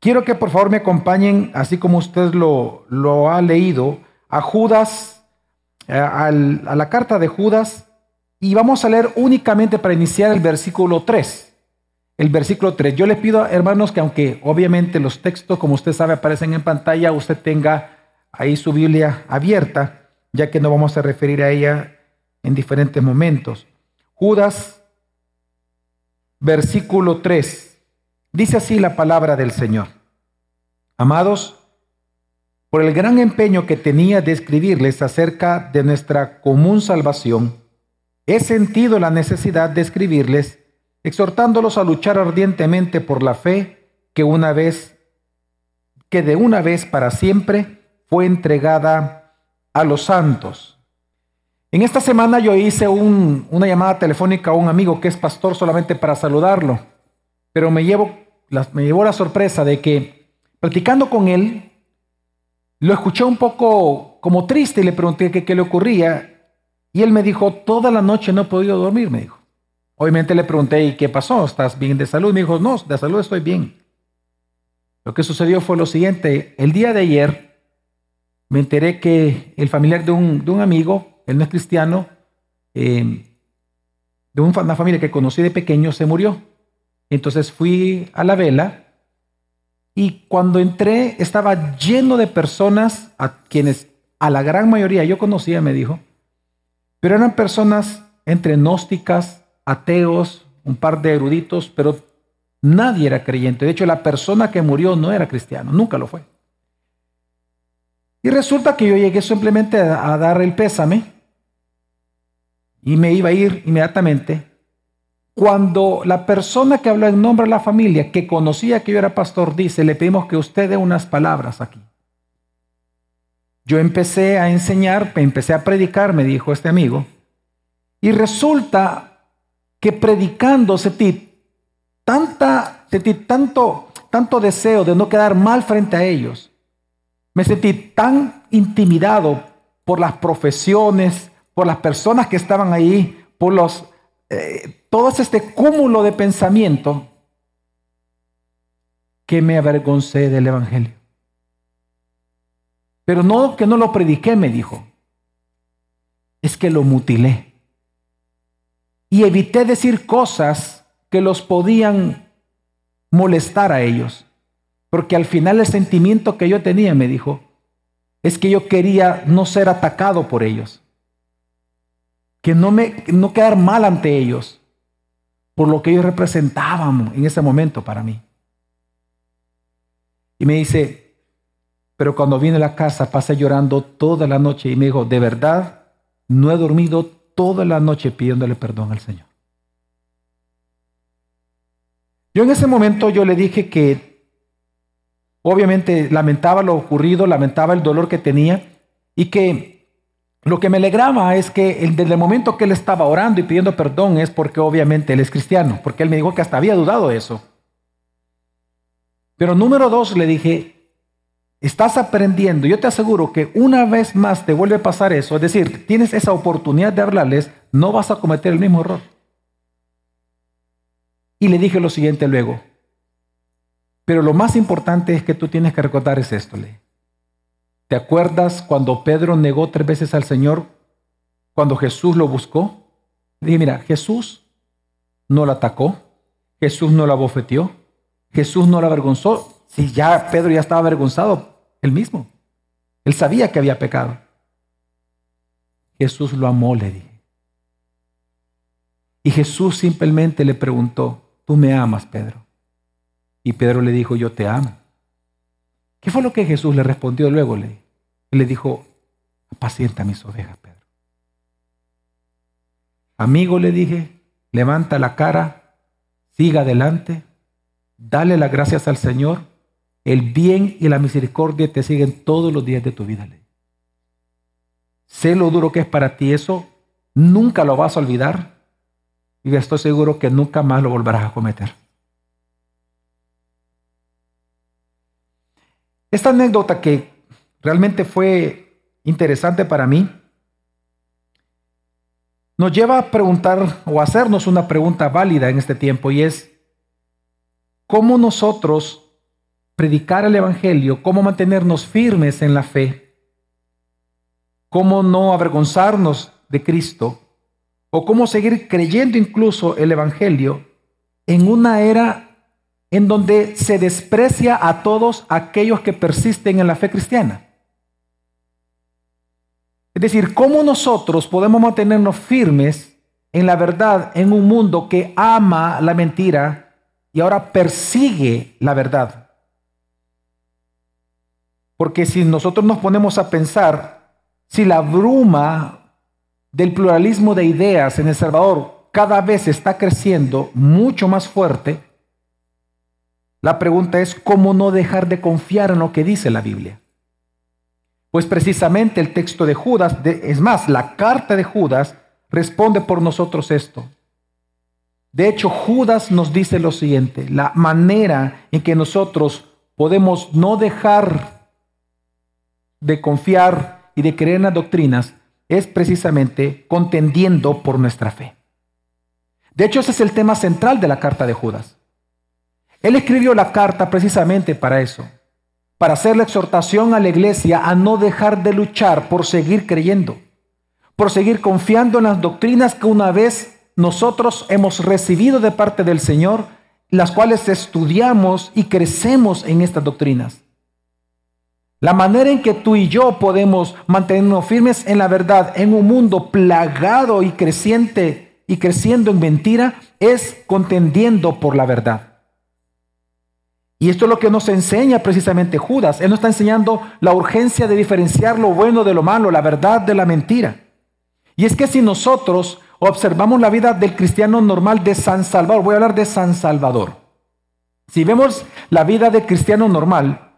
quiero que por favor me acompañen, así como usted lo, lo ha leído, a Judas, eh, a la carta de Judas, y vamos a leer únicamente para iniciar el versículo 3. El versículo 3. Yo le pido, hermanos, que aunque obviamente los textos, como usted sabe, aparecen en pantalla, usted tenga ahí su Biblia abierta, ya que no vamos a referir a ella en diferentes momentos. Judas, versículo 3. Dice así la palabra del Señor. Amados, por el gran empeño que tenía de escribirles acerca de nuestra común salvación, he sentido la necesidad de escribirles, exhortándolos a luchar ardientemente por la fe que una vez que de una vez para siempre fue entregada a los santos. En esta semana yo hice una llamada telefónica a un amigo que es pastor solamente para saludarlo, pero me, llevo, me llevó la sorpresa de que platicando con él, lo escuché un poco como triste y le pregunté qué, qué le ocurría y él me dijo, toda la noche no he podido dormir, me dijo. Obviamente le pregunté, ¿y qué pasó? ¿Estás bien de salud? Me dijo, no, de salud estoy bien. Lo que sucedió fue lo siguiente, el día de ayer me enteré que el familiar de un, amigo, él no es cristiano, eh, de una familia que conocí de pequeño, se murió. Entonces fui a la vela y cuando entré estaba lleno de personas a quienes a la gran mayoría yo conocía, me dijo, pero eran personas entre gnósticas, ateos, un par de eruditos, pero nadie era creyente. De hecho, la persona que murió no era cristiano, nunca lo fue. Y resulta que yo llegué simplemente a, dar el pésame y me iba a ir inmediatamente. Cuando la persona que habló en nombre de la familia, que conocía que yo era pastor, dice, le pedimos que usted dé unas palabras aquí. Yo empecé a enseñar, empecé a predicar, me dijo este amigo, y resulta que predicando sentí tanta, sentí tanto, tanto deseo de no quedar mal frente a ellos, me sentí tan intimidado por las profesiones, por las personas que estaban ahí, por los, eh, todo este cúmulo de pensamiento, que me avergoncé del Evangelio. Pero no que no lo prediqué, me dijo, es que lo mutilé. Y evité decir cosas que los podían molestar a ellos. Porque al final el sentimiento que yo tenía, me dijo, es que yo quería no ser atacado por ellos. Que no, me, no quedar mal ante ellos por lo que ellos representaban en ese momento para mí. Y me dice, pero cuando vine a la casa pasé llorando toda la noche y me dijo, de verdad, no he dormido toda la noche pidiéndole perdón al Señor. Yo en ese momento yo le dije que Obviamente lamentaba lo ocurrido, lamentaba el dolor que tenía y que lo que me alegraba es que desde el momento que él estaba orando y pidiendo perdón es porque obviamente él es cristiano, porque él me dijo que hasta había dudado eso. Pero número dos, le dije, estás aprendiendo, yo te aseguro que una vez más te vuelve a pasar eso, es decir, tienes esa oportunidad de hablarles, no vas a cometer el mismo error. Y le dije lo siguiente luego, pero lo más importante es que tú tienes que recordar es esto, Le. ¿Te acuerdas cuando Pedro negó tres veces al Señor cuando Jesús lo buscó? dije, mira, Jesús no la atacó, Jesús no la bofeteó, Jesús no la avergonzó. Si ya Pedro ya estaba avergonzado, él mismo. Él sabía que había pecado. Jesús lo amó, le dije. Y Jesús simplemente le preguntó, ¿tú me amas, Pedro? Y Pedro le dijo, yo te amo. ¿Qué fue lo que Jesús le respondió luego? Le, le dijo, apacienta mis ovejas, Pedro. Amigo, le dije, levanta la cara, siga adelante, dale las gracias al Señor. El bien y la misericordia te siguen todos los días de tu vida. Le. Sé lo duro que es para ti eso, nunca lo vas a olvidar y estoy seguro que nunca más lo volverás a cometer. Esta anécdota que realmente fue interesante para mí, nos lleva a preguntar o a hacernos una pregunta válida en este tiempo y es, ¿cómo nosotros predicar el Evangelio, cómo mantenernos firmes en la fe, cómo no avergonzarnos de Cristo, o cómo seguir creyendo incluso el Evangelio en una era en donde se desprecia a todos aquellos que persisten en la fe cristiana. Es decir, ¿cómo nosotros podemos mantenernos firmes en la verdad en un mundo que ama la mentira y ahora persigue la verdad? Porque si nosotros nos ponemos a pensar, si la bruma del pluralismo de ideas en El Salvador cada vez está creciendo mucho más fuerte, la pregunta es cómo no dejar de confiar en lo que dice la Biblia. Pues precisamente el texto de Judas, es más, la carta de Judas responde por nosotros esto. De hecho, Judas nos dice lo siguiente, la manera en que nosotros podemos no dejar de confiar y de creer en las doctrinas es precisamente contendiendo por nuestra fe. De hecho, ese es el tema central de la carta de Judas. Él escribió la carta precisamente para eso, para hacer la exhortación a la iglesia a no dejar de luchar por seguir creyendo, por seguir confiando en las doctrinas que una vez nosotros hemos recibido de parte del Señor, las cuales estudiamos y crecemos en estas doctrinas. La manera en que tú y yo podemos mantenernos firmes en la verdad en un mundo plagado y creciente y creciendo en mentira es contendiendo por la verdad. Y esto es lo que nos enseña precisamente Judas. Él nos está enseñando la urgencia de diferenciar lo bueno de lo malo, la verdad de la mentira. Y es que si nosotros observamos la vida del cristiano normal de San Salvador, voy a hablar de San Salvador. Si vemos la vida del cristiano normal,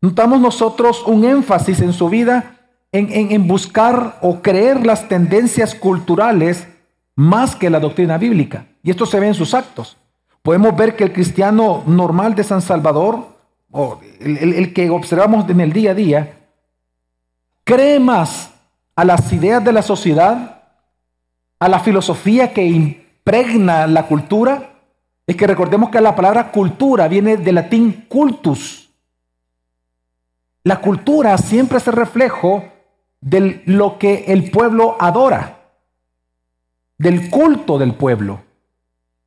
notamos nosotros un énfasis en su vida en, en buscar o creer las tendencias culturales más que la doctrina bíblica. Y esto se ve en sus actos. Podemos ver que el cristiano normal de San Salvador, o el, que observamos en el día a día, cree más a las ideas de la sociedad, a la filosofía que impregna la cultura. Es que recordemos que la palabra cultura viene del latín cultus. La cultura siempre es el reflejo de lo que el pueblo adora, del culto del pueblo.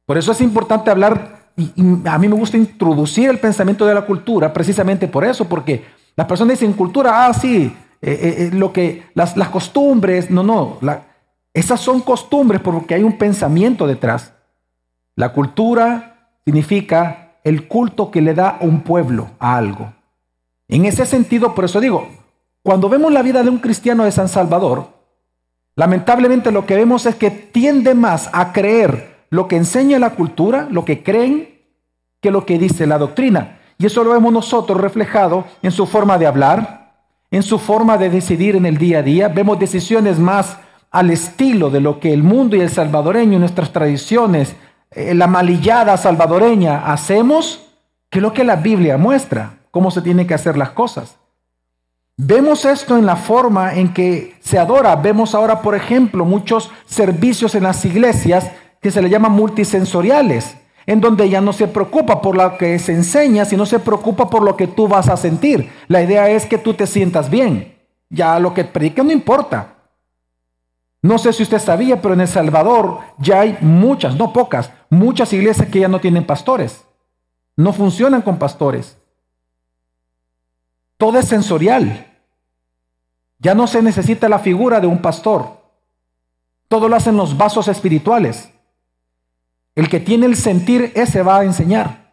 Por eso es importante hablar, y, a mí me gusta introducir el pensamiento de la cultura precisamente por eso, porque las personas dicen cultura, ah, sí, eh, eh, eh, lo que, las, costumbres, no, no, esas son costumbres porque hay un pensamiento detrás. La cultura significa el culto que le da un pueblo a algo. En ese sentido, por eso digo, cuando vemos la vida de un cristiano de San Salvador, lamentablemente lo que vemos es que tiende más a creer lo que enseña la cultura, lo que creen, que lo que dice la doctrina. Y eso lo vemos nosotros reflejado en su forma de hablar, en su forma de decidir en el día a día. Vemos decisiones más al estilo de lo que el mundo y el salvadoreño, nuestras tradiciones, eh, la malillada salvadoreña hacemos, que lo que la Biblia muestra, cómo se tienen que hacer las cosas. Vemos esto en la forma en que se adora. Vemos ahora, por ejemplo, muchos servicios en las iglesias que se le llaman multisensoriales, en donde ya no se preocupa por lo que se enseña, sino se preocupa por lo que tú vas a sentir. La idea es que tú te sientas bien. Ya lo que predica no importa. No sé si usted sabía, pero en El Salvador ya hay muchas, no pocas, muchas iglesias que ya no tienen pastores. No funcionan con pastores. Todo es sensorial. Ya no se necesita la figura de un pastor. Todo lo hacen los vasos espirituales. El que tiene el sentir, ese va a enseñar.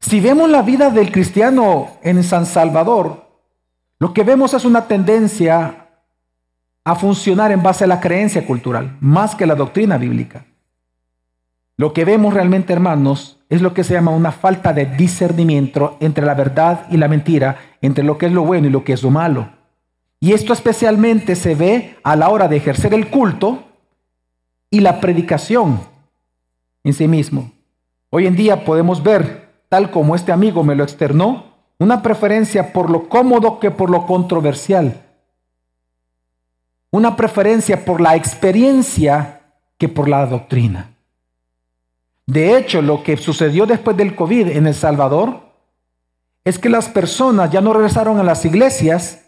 Si vemos la vida del cristiano en San Salvador, lo que vemos es una tendencia a funcionar en base a la creencia cultural, más que la doctrina bíblica. Lo que vemos realmente, hermanos, es lo que se llama una falta de discernimiento entre la verdad y la mentira, entre lo que es lo bueno y lo que es lo malo. Y esto especialmente se ve a la hora de ejercer el culto y la predicación en sí mismo. Hoy en día podemos ver, tal como este amigo me lo externó, una preferencia por lo cómodo que por lo controversial. Una preferencia por la experiencia que por la doctrina. De hecho, lo que sucedió después del COVID en El Salvador es que las personas ya no regresaron a las iglesias,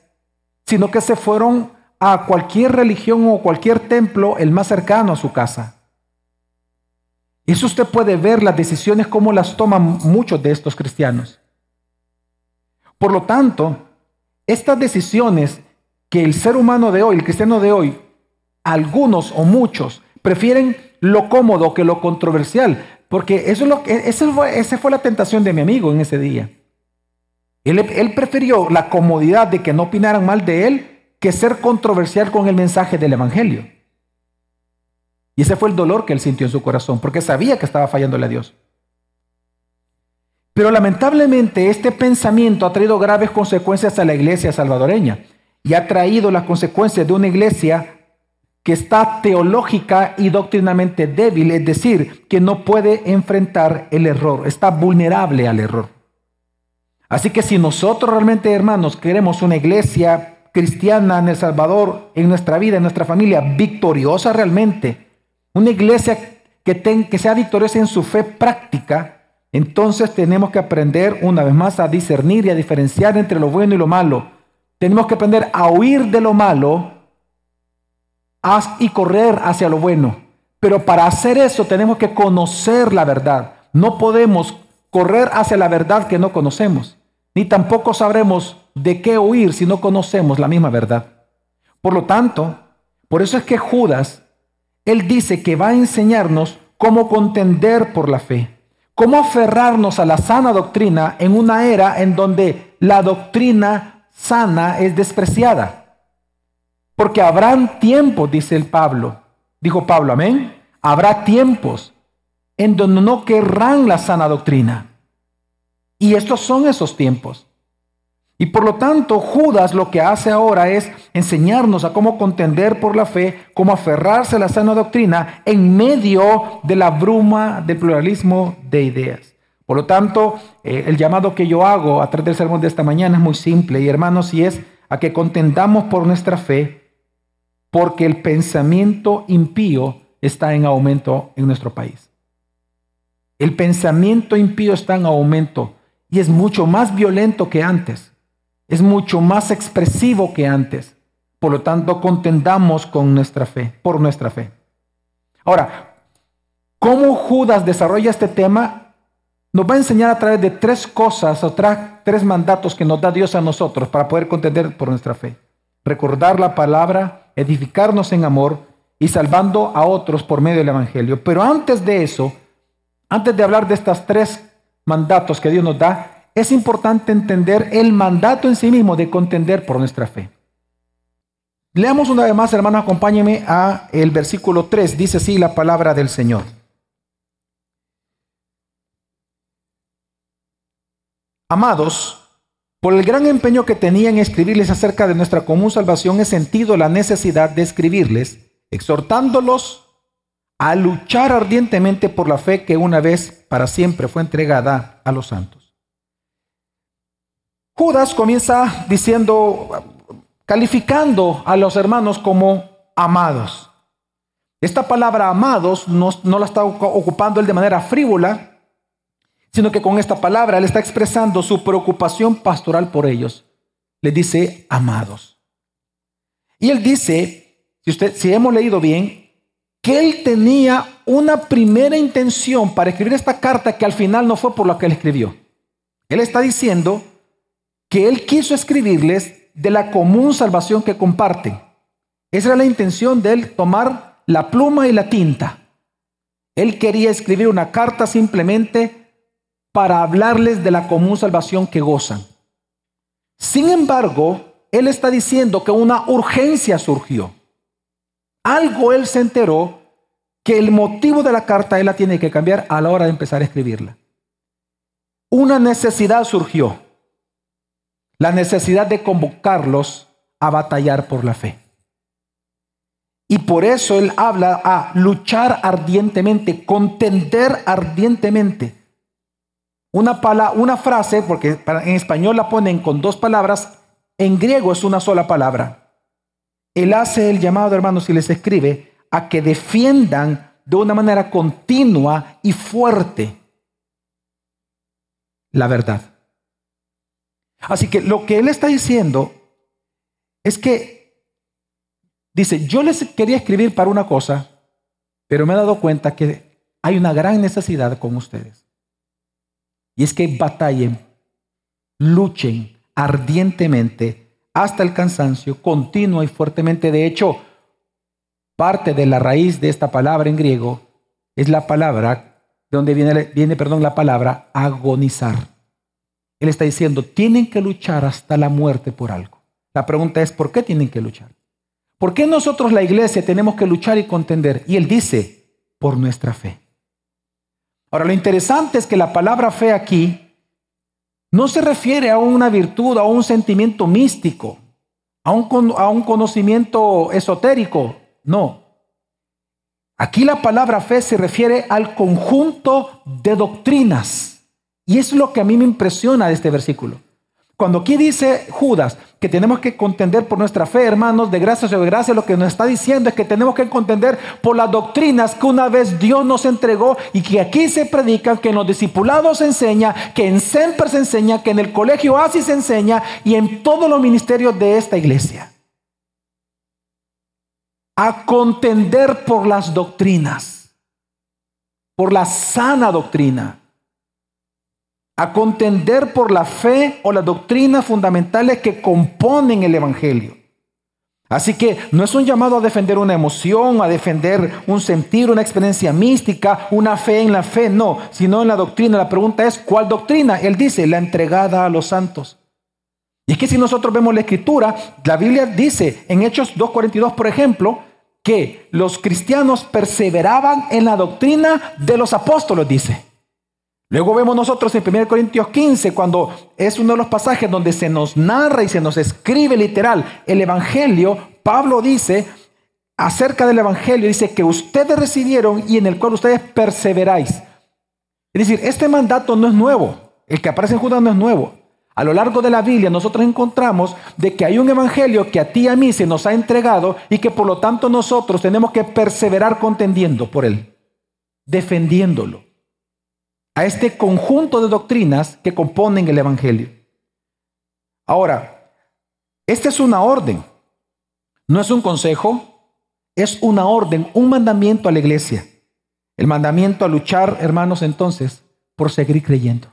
sino que se fueron a cualquier religión o cualquier templo el más cercano a su casa. Eso usted puede ver las decisiones como las toman muchos de estos cristianos. Por lo tanto, estas decisiones que el ser humano de hoy, el cristiano de hoy, algunos o muchos, prefieren lo cómodo que lo controversial, porque eso es lo que, esa fue, fue la tentación de mi amigo en ese día. Él, él prefirió la comodidad de que no opinaran mal de él que ser controversial con el mensaje del Evangelio. Y ese fue el dolor que él sintió en su corazón, porque sabía que estaba fallándole a Dios. Pero lamentablemente este pensamiento ha traído graves consecuencias a la iglesia salvadoreña y ha traído las consecuencias de una iglesia que está teológica y doctrinalmente débil, es decir, que no puede enfrentar el error, está vulnerable al error. Así que si nosotros realmente, hermanos, queremos una iglesia cristiana en El Salvador, en nuestra vida, en nuestra familia, victoriosa realmente, una iglesia que, sea victoriosa en su fe práctica, entonces tenemos que aprender una vez más a discernir y a diferenciar entre lo bueno y lo malo. Tenemos que aprender a huir de lo malo y correr hacia lo bueno. Pero para hacer eso tenemos que conocer la verdad. No podemos correr hacia la verdad que no conocemos. Ni tampoco sabremos de qué huir si no conocemos la misma verdad. Por lo tanto, por eso es que Judas, él dice que va a enseñarnos cómo contender por la fe, cómo aferrarnos a la sana doctrina en una era en donde la doctrina sana es despreciada. Porque habrán tiempos, dice el Pablo, dijo Pablo, amén, habrá tiempos en donde no querrán la sana doctrina. Y estos son esos tiempos. Y por lo tanto, Judas lo que hace ahora es enseñarnos a cómo contender por la fe, cómo aferrarse a la sana doctrina en medio de la bruma del pluralismo de ideas. Por lo tanto, eh, el llamado que yo hago a través del sermón de esta mañana es muy simple, y hermanos, y es a que contendamos por nuestra fe, porque el pensamiento impío está en aumento en nuestro país. El pensamiento impío está en aumento y es mucho más violento que antes es mucho más expresivo que antes. Por lo tanto, contendamos con nuestra fe, por nuestra fe. Ahora, ¿cómo Judas desarrolla este tema? Nos va a enseñar a través de tres cosas o tres mandatos que nos da Dios a nosotros para poder contender por nuestra fe. Recordar la palabra, edificarnos en amor y salvando a otros por medio del Evangelio. Pero antes de eso, antes de hablar de estos tres mandatos que Dios nos da, es importante entender el mandato en sí mismo de contender por nuestra fe. Leamos una vez más, hermano, acompáñeme a el versículo 3. Dice así la palabra del Señor. Amados, por el gran empeño que tenía en escribirles acerca de nuestra común salvación, he sentido la necesidad de escribirles, exhortándolos a luchar ardientemente por la fe que una vez para siempre fue entregada a los santos. Judas comienza diciendo, calificando a los hermanos como amados. Esta palabra amados no, la está ocupando él de manera frívola, sino que con esta palabra él está expresando su preocupación pastoral por ellos. Le dice amados. Y él dice, si, usted, si hemos leído bien, que él tenía una primera intención para escribir esta carta que al final no fue por lo que él escribió. Él está diciendo que él quiso escribirles de la común salvación que comparten. Esa era la intención de él tomar la pluma y la tinta. Él quería escribir una carta simplemente para hablarles de la común salvación que gozan. Sin embargo, él está diciendo que una urgencia surgió. Algo él se enteró que el motivo de la carta él la tiene que cambiar a la hora de empezar a escribirla. Una necesidad surgió la necesidad de convocarlos a batallar por la fe. Y por eso él habla a luchar ardientemente, contender ardientemente. Una, una frase, porque en español la ponen con dos palabras, en griego es una sola palabra. Él hace el llamado, hermanos, y les escribe a que defiendan de una manera continua y fuerte la verdad. Así que lo que él está diciendo es que, dice, yo les quería escribir para una cosa, pero me he dado cuenta que hay una gran necesidad con ustedes. Y es que batallen, luchen ardientemente hasta el cansancio, continuo y fuertemente. De hecho, parte de la raíz de esta palabra en griego es la palabra, de donde viene, viene perdón, la palabra agonizar. Él está diciendo, tienen que luchar hasta la muerte por algo. La pregunta es, ¿por qué tienen que luchar? ¿Por qué nosotros la iglesia tenemos que luchar y contender? Y él dice, por nuestra fe. Ahora, lo interesante es que la palabra fe aquí no se refiere a una virtud, a un sentimiento místico, a un, a un conocimiento esotérico. No. Aquí la palabra fe se refiere al conjunto de doctrinas y es lo que a mí me impresiona de este versículo. Cuando aquí dice Judas que tenemos que contender por nuestra fe, hermanos, de gracia sobre gracia, lo que nos está diciendo es que tenemos que contender por las doctrinas que una vez Dios nos entregó y que aquí se predican, que en los discipulados se enseña, que en Semper se enseña, que en el colegio así se enseña y en todos los ministerios de esta iglesia. A contender por las doctrinas, por la sana doctrina a contender por la fe o las doctrinas fundamentales que componen el Evangelio. Así que no es un llamado a defender una emoción, a defender un sentir, una experiencia mística, una fe en la fe, no, sino en la doctrina. La pregunta es, ¿cuál doctrina? Él dice, la entregada a los santos. Y es que si nosotros vemos la escritura, la Biblia dice en Hechos 2.42, por ejemplo, que los cristianos perseveraban en la doctrina de los apóstoles, dice. Luego vemos nosotros en 1 Corintios 15, cuando es uno de los pasajes donde se nos narra y se nos escribe literal el Evangelio, Pablo dice acerca del Evangelio, dice que ustedes recibieron y en el cual ustedes perseveráis. Es decir, este mandato no es nuevo, el que aparece en Judas no es nuevo. A lo largo de la Biblia nosotros encontramos de que hay un evangelio que a ti y a mí se nos ha entregado y que por lo tanto nosotros tenemos que perseverar contendiendo por él, defendiéndolo a este conjunto de doctrinas que componen el Evangelio. Ahora, esta es una orden, no es un consejo, es una orden, un mandamiento a la iglesia. El mandamiento a luchar, hermanos, entonces, por seguir creyendo.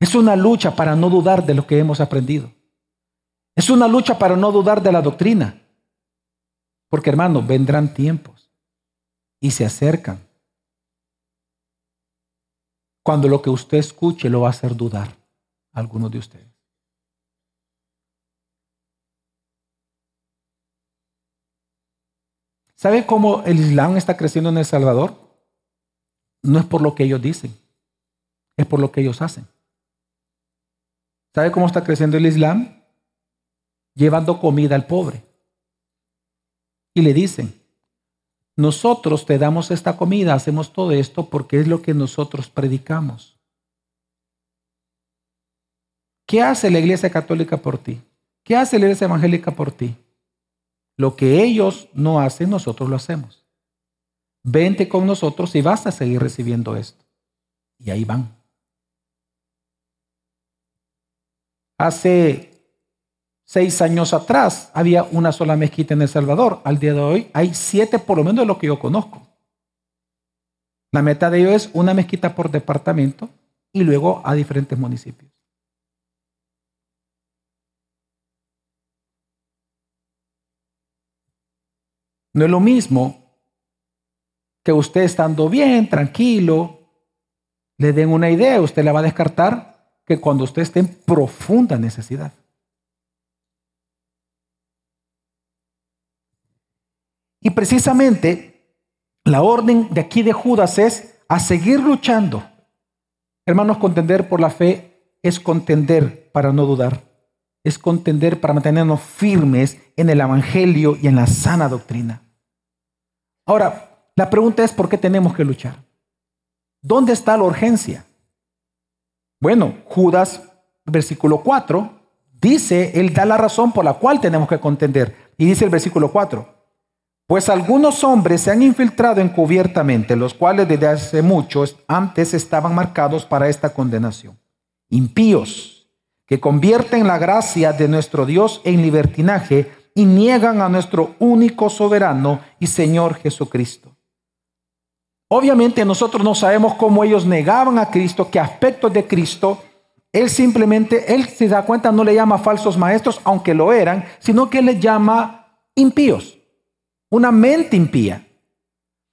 Es una lucha para no dudar de lo que hemos aprendido. Es una lucha para no dudar de la doctrina. Porque, hermanos, vendrán tiempos y se acercan cuando lo que usted escuche lo va a hacer dudar a algunos de ustedes. ¿Sabe cómo el Islam está creciendo en El Salvador? No es por lo que ellos dicen, es por lo que ellos hacen. ¿Sabe cómo está creciendo el Islam? Llevando comida al pobre. Y le dicen, nosotros te damos esta comida, hacemos todo esto porque es lo que nosotros predicamos. ¿Qué hace la Iglesia Católica por ti? ¿Qué hace la Iglesia Evangélica por ti? Lo que ellos no hacen, nosotros lo hacemos. Vente con nosotros y vas a seguir recibiendo esto. Y ahí van. Hace seis años atrás había una sola mezquita en El Salvador. Al día de hoy hay siete por lo menos de lo que yo conozco. La meta de ellos es una mezquita por departamento y luego a diferentes municipios. No es lo mismo que usted estando bien, tranquilo, le den una idea, usted la va a descartar que cuando usted esté en profunda necesidad. Y precisamente la orden de aquí de Judas es a seguir luchando. Hermanos, contender por la fe es contender para no dudar. Es contender para mantenernos firmes en el Evangelio y en la sana doctrina. Ahora, la pregunta es, ¿por qué tenemos que luchar? ¿Dónde está la urgencia? Bueno, Judas, versículo 4, dice, él da la razón por la cual tenemos que contender. Y dice el versículo 4, Pues algunos hombres se han infiltrado encubiertamente, los cuales desde hace mucho antes estaban marcados para esta condenación. Impíos, que convierten la gracia de nuestro Dios en libertinaje y niegan a nuestro único soberano y Señor Jesucristo. Obviamente nosotros no sabemos cómo ellos negaban a Cristo, qué aspectos de Cristo. Él simplemente, él se da cuenta, no le llama falsos maestros, aunque lo eran, sino que le llama impíos una mente impía.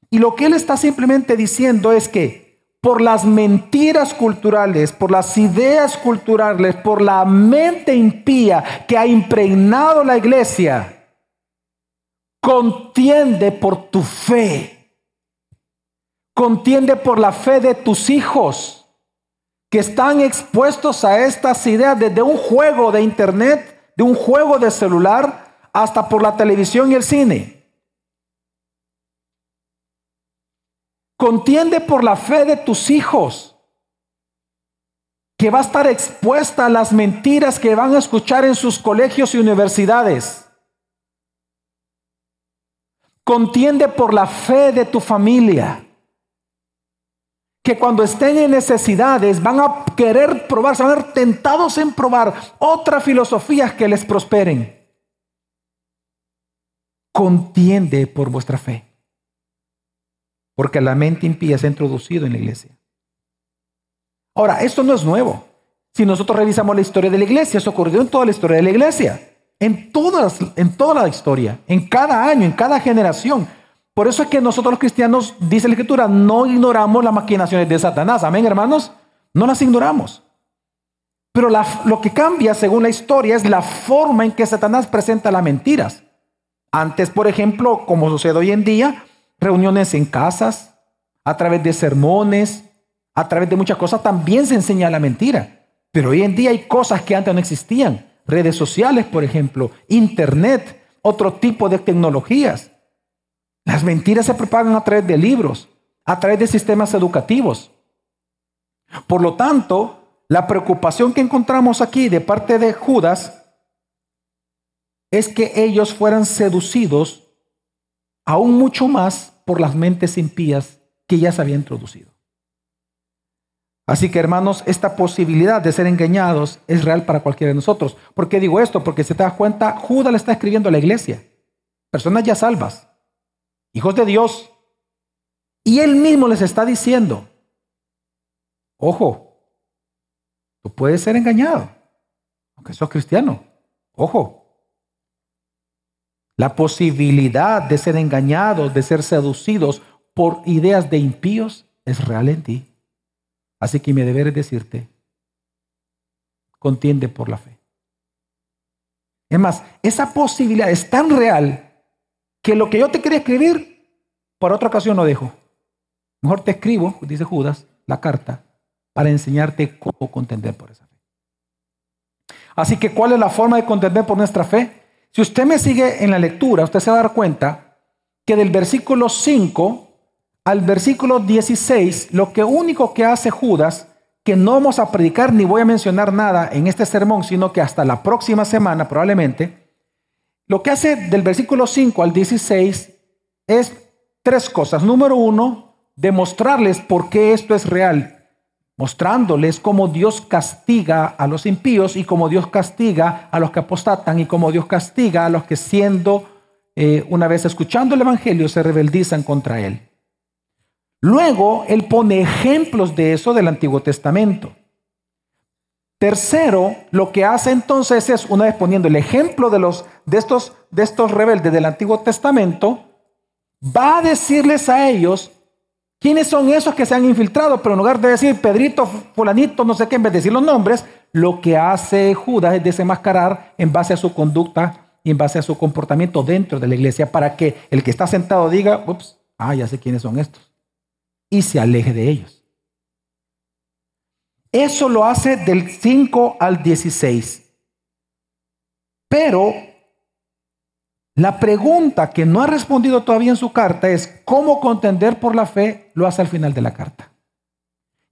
Y lo que él está simplemente diciendo es que por las mentiras culturales, por las ideas culturales, por la mente impía que ha impregnado la iglesia, contiende por tu fe, contiende por la fe de tus hijos que están expuestos a estas ideas desde un juego de internet, de un juego de celular, hasta por la televisión y el cine. Contiende por la fe de tus hijos, que va a estar expuesta a las mentiras que van a escuchar en sus colegios y universidades. Contiende por la fe de tu familia, que cuando estén en necesidades van a querer probar, se van a ver tentados en probar otras filosofías que les prosperen. Contiende por vuestra fe porque la mente impía se ha introducido en la iglesia. Ahora, esto no es nuevo. Si nosotros revisamos la historia de la iglesia, eso ocurrió en toda la historia de la iglesia, en, todas, en toda la historia, en cada año, en cada generación. Por eso es que nosotros los cristianos, dice la escritura, no ignoramos las maquinaciones de Satanás. Amén, hermanos. No las ignoramos. Pero lo que cambia según la historia es la forma en que Satanás presenta las mentiras. Antes, por ejemplo, como sucede hoy en día, reuniones en casas, a través de sermones, a través de muchas cosas, también se enseña la mentira. Pero hoy en día hay cosas que antes no existían. Redes sociales, por ejemplo, internet, otro tipo de tecnologías. Las mentiras se propagan a través de libros, a través de sistemas educativos. Por lo tanto, la preocupación que encontramos aquí de parte de Judas es que ellos fueran seducidos aún mucho más por las mentes impías que ya se había introducido. Así que hermanos, esta posibilidad de ser engañados es real para cualquiera de nosotros. ¿Por qué digo esto? Porque se te das cuenta, Judas le está escribiendo a la iglesia, personas ya salvas, hijos de Dios, y él mismo les está diciendo, ojo, tú puedes ser engañado, aunque sos cristiano, ojo, la posibilidad de ser engañados, de ser seducidos por ideas de impíos es real en ti. Así que mi deber es decirte, contiende por la fe. Es más, esa posibilidad es tan real que lo que yo te quería escribir, por otra ocasión lo dejo. Mejor te escribo, dice Judas, la carta, para enseñarte cómo contender por esa fe. Así que, ¿cuál es la forma de contender por nuestra fe? Si usted me sigue en la lectura, usted se va a dar cuenta que del versículo 5 al versículo 16, lo que único que hace Judas, que no vamos a predicar ni voy a mencionar nada en este sermón, sino que hasta la próxima semana probablemente, lo que hace del versículo 5 al 16 es tres cosas. Número uno, demostrarles por qué esto es real mostrándoles cómo Dios castiga a los impíos y cómo Dios castiga a los que apostatan y cómo Dios castiga a los que siendo, eh, una vez escuchando el Evangelio, se rebeldizan contra Él. Luego, Él pone ejemplos de eso del Antiguo Testamento. Tercero, lo que hace entonces es, una vez poniendo el ejemplo de, los, de, estos, de estos rebeldes del Antiguo Testamento, va a decirles a ellos ¿Quiénes son esos que se han infiltrado? Pero en lugar de decir Pedrito, fulanito, no sé qué, en vez de decir los nombres, lo que hace Judas es desenmascarar en base a su conducta y en base a su comportamiento dentro de la iglesia para que el que está sentado diga, ups, ah, ya sé quiénes son estos. Y se aleje de ellos. Eso lo hace del 5 al 16. Pero la pregunta que no ha respondido todavía en su carta es cómo contender por la fe, lo hace al final de la carta.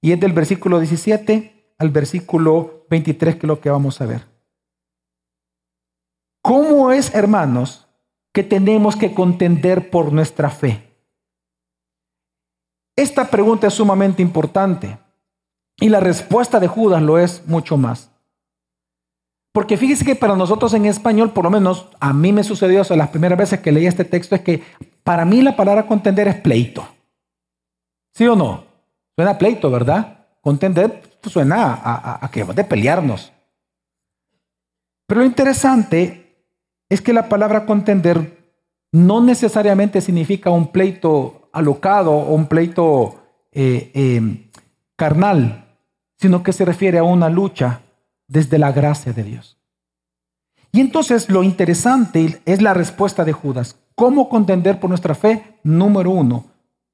Y es del versículo 17 al versículo 23 que es lo que vamos a ver. ¿Cómo es, hermanos, que tenemos que contender por nuestra fe? Esta pregunta es sumamente importante y la respuesta de Judas lo es mucho más. Porque fíjese que para nosotros en español, por lo menos a mí me sucedió eso las primeras veces que leí este texto, es que para mí la palabra contender es pleito. ¿Sí o no? Suena pleito, ¿verdad? Contender suena a, a que de pelearnos. Pero lo interesante es que la palabra contender no necesariamente significa un pleito alocado o un pleito eh, eh, carnal, sino que se refiere a una lucha desde la gracia de Dios. Y entonces lo interesante es la respuesta de Judas. ¿Cómo contender por nuestra fe? Número uno,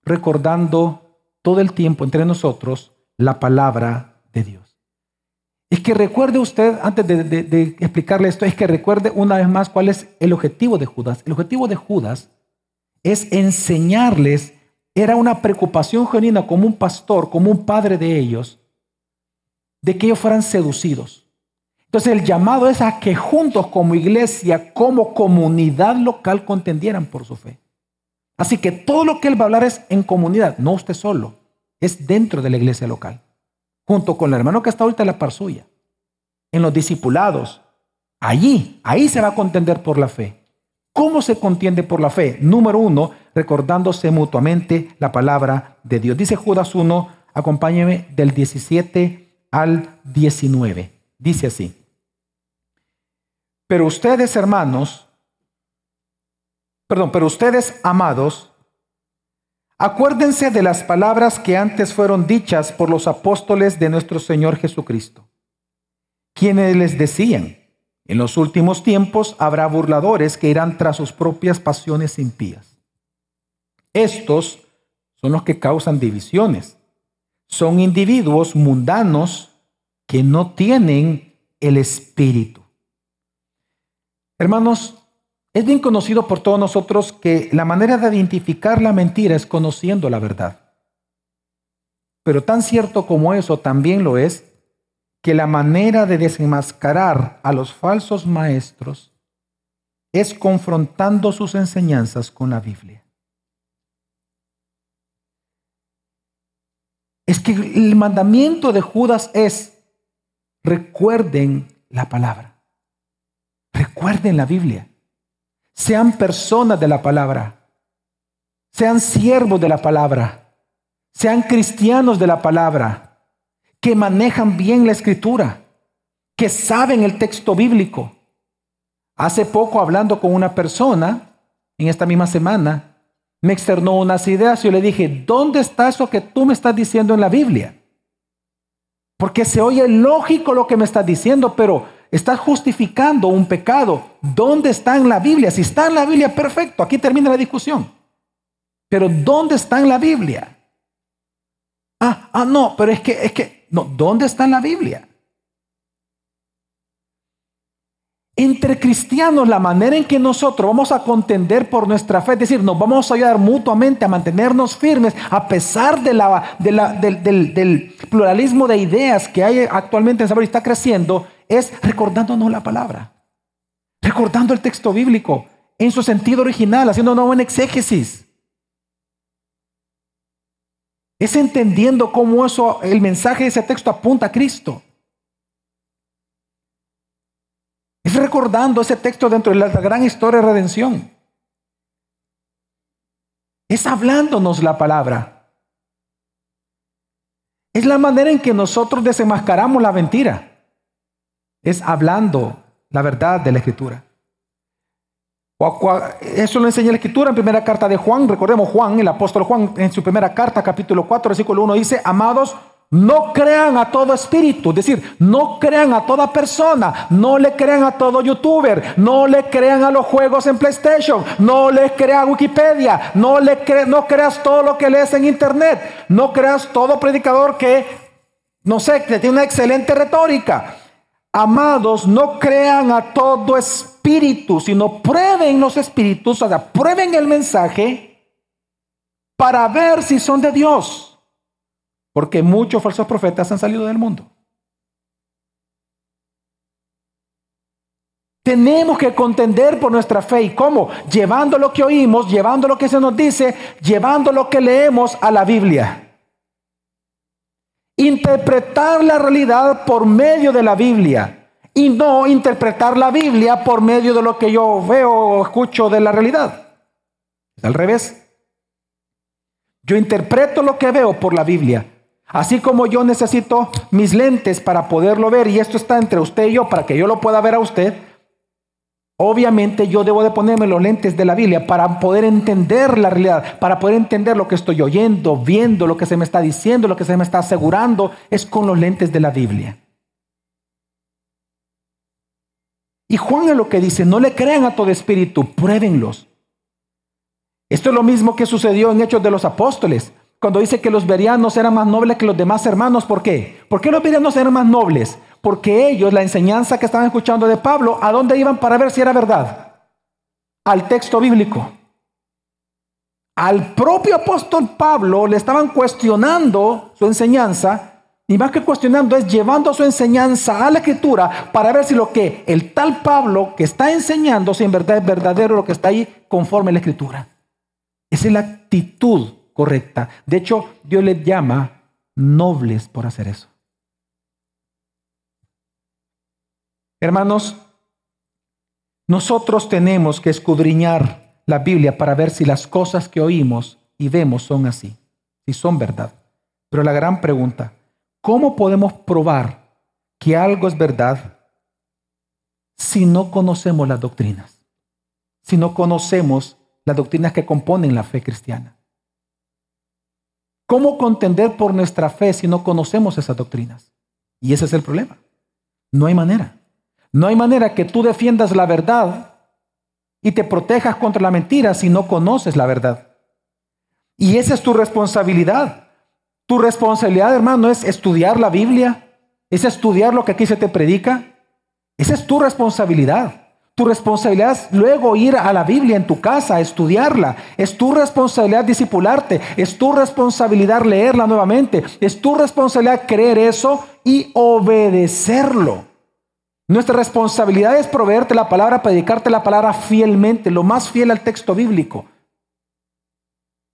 recordando todo el tiempo entre nosotros la palabra de Dios. Es que recuerde usted, antes de, explicarle esto, es que recuerde una vez más cuál es el objetivo de Judas. El objetivo de Judas es enseñarles, era una preocupación genuina como un pastor, como un padre de ellos, de que ellos fueran seducidos. Entonces el llamado es a que juntos como iglesia, como comunidad local, contendieran por su fe. Así que todo lo que él va a hablar es en comunidad, no usted solo, es dentro de la iglesia local junto con el hermano que está ahorita en la par suya, en los discipulados. Allí, ahí se va a contender por la fe. ¿Cómo se contiende por la fe? Número uno, recordándose mutuamente la palabra de Dios. Dice Judas 1, acompáñeme del 17 al 19. Dice así. Pero ustedes, hermanos, perdón, pero ustedes, amados, Acuérdense de las palabras que antes fueron dichas por los apóstoles de nuestro Señor Jesucristo, quienes les decían, en los últimos tiempos habrá burladores que irán tras sus propias pasiones impías. Estos son los que causan divisiones. Son individuos mundanos que no tienen el espíritu. Hermanos, es bien conocido por todos nosotros que la manera de identificar la mentira es conociendo la verdad. Pero tan cierto como eso también lo es que la manera de desenmascarar a los falsos maestros es confrontando sus enseñanzas con la Biblia. Es que el mandamiento de Judas es, recuerden la palabra, recuerden la Biblia. Sean personas de la palabra. Sean siervos de la palabra. Sean cristianos de la palabra. Que manejan bien la escritura. Que saben el texto bíblico. Hace poco hablando con una persona, en esta misma semana, me externó unas ideas y yo le dije, ¿dónde está eso que tú me estás diciendo en la Biblia? Porque se oye lógico lo que me estás diciendo, pero Estás justificando un pecado. ¿Dónde está en la Biblia? Si está en la Biblia, perfecto. Aquí termina la discusión. Pero ¿dónde está en la Biblia? Ah, ah, no, pero es que, es que, no, ¿dónde está en la Biblia? Entre cristianos, la manera en que nosotros vamos a contender por nuestra fe, es decir, nos vamos a ayudar mutuamente a mantenernos firmes a pesar del, del, pluralismo de ideas que hay actualmente en Sabor y está creciendo, es recordándonos la palabra, recordando el texto bíblico en su sentido original, haciendo una buena exégesis. Es entendiendo cómo eso, el mensaje de ese texto apunta a Cristo. Es recordando ese texto dentro de la gran historia de redención. Es hablándonos la palabra. Es la manera en que nosotros desenmascaramos la mentira es hablando la verdad de la Escritura. Eso lo enseña la Escritura en primera carta de Juan. Recordemos Juan, el apóstol Juan, en su primera carta, capítulo 4, versículo 1, dice, amados, no crean a todo espíritu, es decir, no crean a toda persona, no le crean a todo youtuber, no le crean a los juegos en PlayStation, no le crean a Wikipedia, no, le no creas todo lo que lees en internet, no creas todo predicador que, no sé, que tiene una excelente retórica. Amados, no crean a todo espíritu, sino prueben los espíritus, o sea, prueben el mensaje para ver si son de Dios. Porque muchos falsos profetas han salido del mundo. Tenemos que contender por nuestra fe. ¿Y cómo? Llevando lo que oímos, llevando lo que se nos dice, llevando lo que leemos a la Biblia. Interpretar la realidad por medio de la Biblia y no interpretar la Biblia por medio de lo que yo veo o escucho de la realidad. Al revés. Yo interpreto lo que veo por la Biblia. Así como yo necesito mis lentes para poderlo ver, y esto está entre usted y yo para que yo lo pueda ver a usted, Obviamente yo debo de ponerme los lentes de la Biblia para poder entender la realidad, para poder entender lo que estoy oyendo, viendo, lo que se me está diciendo, lo que se me está asegurando, es con los lentes de la Biblia. Y Juan es lo que dice, no le crean a todo espíritu, pruébenlos. Esto es lo mismo que sucedió en Hechos de los Apóstoles, cuando dice que los verianos eran más nobles que los demás hermanos. ¿Por qué? ¿Por qué los verianos eran más nobles? Porque ellos, la enseñanza que estaban escuchando de Pablo, ¿a dónde iban para ver si era verdad? Al texto bíblico. Al propio apóstol Pablo le estaban cuestionando su enseñanza, y más que cuestionando es llevando su enseñanza a la escritura para ver si lo que el tal Pablo que está enseñando, si en verdad es verdadero lo que está ahí conforme a la escritura. Esa es la actitud correcta. De hecho, Dios les llama nobles por hacer eso. Hermanos, nosotros tenemos que escudriñar la Biblia para ver si las cosas que oímos y vemos son así, si son verdad. Pero la gran pregunta, ¿cómo podemos probar que algo es verdad si no conocemos las doctrinas? Si no conocemos las doctrinas que componen la fe cristiana. ¿Cómo contender por nuestra fe si no conocemos esas doctrinas? Y ese es el problema. No hay manera. No hay manera que tú defiendas la verdad y te protejas contra la mentira si no conoces la verdad. Y esa es tu responsabilidad. Tu responsabilidad, hermano, es estudiar la Biblia, es estudiar lo que aquí se te predica. Esa es tu responsabilidad. Tu responsabilidad es luego ir a la Biblia en tu casa, estudiarla. Es tu responsabilidad discipularte. Es tu responsabilidad leerla nuevamente. Es tu responsabilidad creer eso y obedecerlo. Nuestra responsabilidad es proveerte la palabra, predicarte la palabra fielmente, lo más fiel al texto bíblico.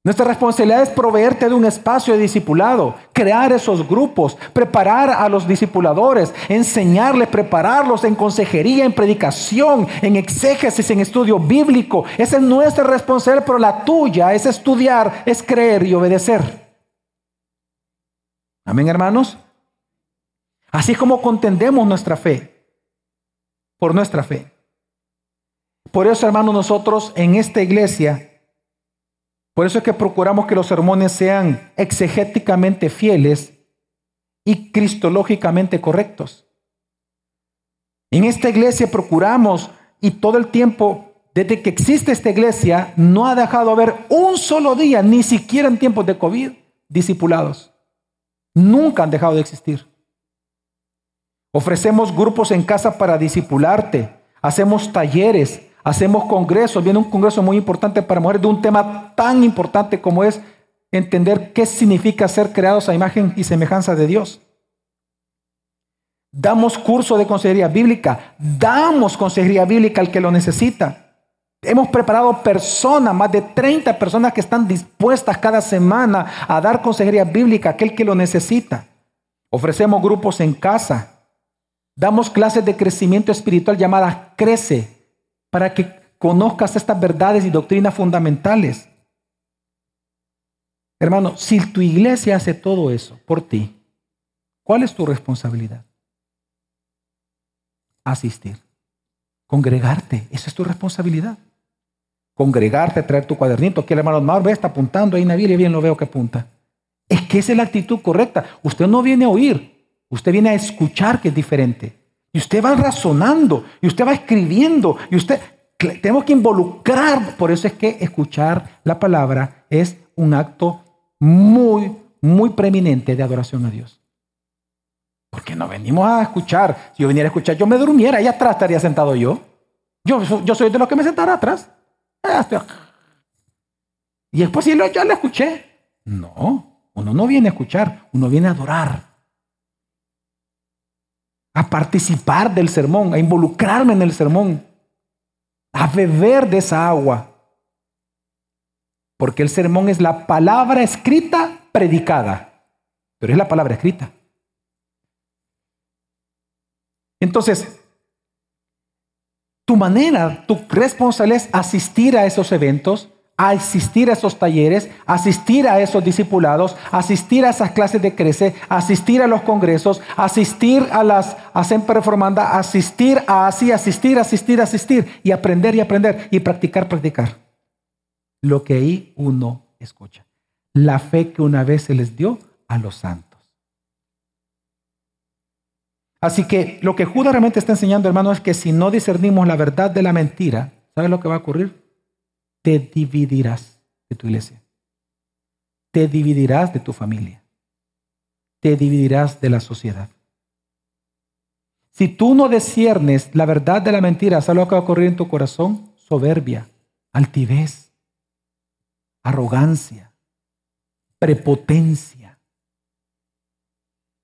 Nuestra responsabilidad es proveerte de un espacio de discipulado, crear esos grupos, preparar a los discipuladores, enseñarles, prepararlos en consejería, en predicación, en exégesis, en estudio bíblico. Esa es nuestra responsabilidad, pero la tuya es estudiar, es creer y obedecer. Amén, hermanos. Así como contendemos nuestra fe por nuestra fe. Por eso, hermanos, nosotros en esta iglesia, por eso es que procuramos que los sermones sean exegéticamente fieles y cristológicamente correctos. En esta iglesia procuramos y todo el tiempo, desde que existe esta iglesia, no ha dejado haber un solo día, ni siquiera en tiempos de COVID, discipulados. Nunca han dejado de existir. Ofrecemos grupos en casa para discipularte. Hacemos talleres, hacemos congresos. Viene un congreso muy importante para mujeres de un tema tan importante como es entender qué significa ser creados a imagen y semejanza de Dios. Damos curso de consejería bíblica, damos consejería bíblica al que lo necesita. Hemos preparado personas, más de 30 personas que están dispuestas cada semana a dar consejería bíblica a aquel que lo necesita. Ofrecemos grupos en casa, Damos clases de crecimiento espiritual llamadas Crece para que conozcas estas verdades y doctrinas fundamentales. Hermano, si tu iglesia hace todo eso por ti, ¿cuál es tu responsabilidad? Asistir, congregarte, esa es tu responsabilidad. Congregarte, traer tu cuadernito. Aquí el hermano Mar ve, está apuntando ahí en la Biblia, bien lo veo que apunta. Es que esa es la actitud correcta. Usted no viene a oír, Usted viene a escuchar que es diferente. Y usted va razonando, y usted va escribiendo, y usted, tenemos que involucrar. Por eso es que escuchar la palabra es un acto muy, muy preeminente de adoración a Dios. Porque no venimos a escuchar. Si yo viniera a escuchar, yo me durmiera, ahí atrás estaría sentado yo. Yo, yo soy de los que me sentará atrás. Y después si yo le escuché. No, uno no viene a escuchar, uno viene a adorar. A participar del sermón, a involucrarme en el sermón, a beber de esa agua. Porque el sermón es la palabra escrita predicada, pero es la palabra escrita. Entonces, tu manera, tu responsabilidad es asistir a esos eventos, asistir a esos talleres, asistir a esos discipulados, asistir a esas clases de crece, asistir a los congresos, asistir a las a Reformanda, asistir a así, asistir, asistir, asistir y aprender y aprender y practicar, practicar. Lo que ahí uno escucha. La fe que una vez se les dio a los santos. Así que lo que Judas realmente está enseñando, hermano, es que si no discernimos la verdad de la mentira, ¿sabes lo que va a ocurrir? Te dividirás de tu iglesia. Te dividirás de tu familia. Te dividirás de la sociedad. Si tú no disciernes la verdad de la mentira, ¿sabes lo que va a ocurrir en tu corazón? Soberbia, altivez, arrogancia, prepotencia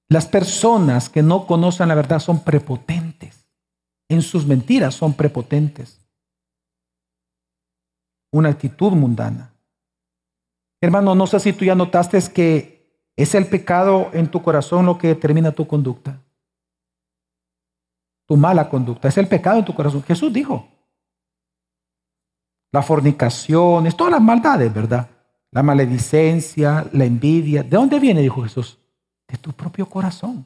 las personas que no conocen la verdad son prepotentes. En sus mentiras son prepotentes. Una actitud mundana. Hermano, no sé si tú ya notaste que es el pecado en tu corazón lo que determina tu conducta. Tu mala conducta. Es el pecado en tu corazón. Jesús dijo. La fornicación, es todas las maldades, ¿verdad? La maledicencia, la envidia. ¿De dónde viene? Dijo Jesús de tu propio corazón.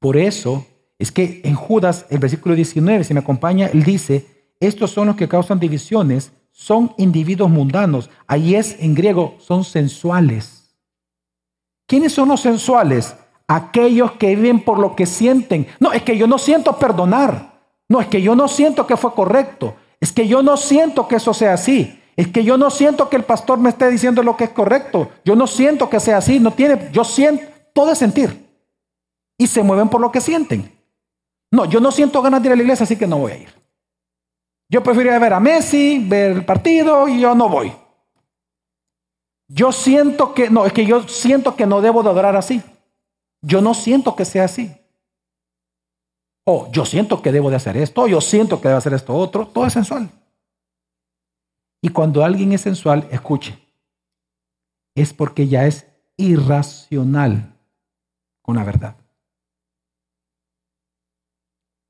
Por eso es que en Judas, el versículo 19, si me acompaña, él dice, estos son los que causan divisiones, son individuos mundanos. Ahí es en griego, son sensuales. ¿Quiénes son los sensuales? Aquellos que viven por lo que sienten. No, es que yo no siento perdonar. No, es que yo no siento que fue correcto. Es que yo no siento que eso sea así. Es que yo no siento que el pastor me esté diciendo lo que es correcto. Yo no siento que sea así. No tiene, yo siento, todo es sentir. Y se mueven por lo que sienten. No, yo no siento ganas de ir a la iglesia, así que no voy a ir. Yo preferiría ver a Messi, ver el partido y yo no voy. Yo siento que, no, es que yo siento que no debo de adorar así. Yo no siento que sea así. O yo siento que debo de hacer esto, yo siento que debo hacer esto otro. Todo es sensual. Y cuando alguien es sensual, escuche, es porque ya es irracional con la verdad.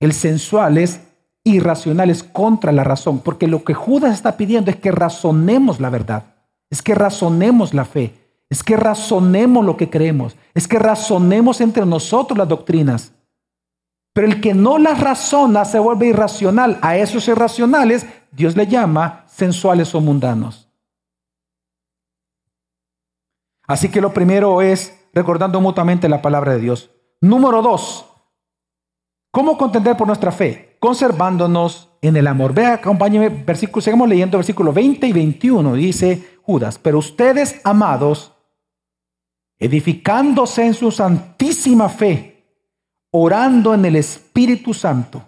El sensual es irracional, es contra la razón, porque lo que Judas está pidiendo es que razonemos la verdad, es que razonemos la fe, es que razonemos lo que creemos, es que razonemos entre nosotros las doctrinas. Pero el que no las razona se vuelve irracional. A esos irracionales Dios le llama sensuales o mundanos. Así que lo primero es recordando mutuamente la palabra de Dios. Número dos, ¿cómo contender por nuestra fe? Conservándonos en el amor. Vea, acompáñeme, versículo, seguimos leyendo versículo 20 y 21. Dice Judas, pero ustedes, amados, edificándose en su santísima fe, orando en el Espíritu Santo.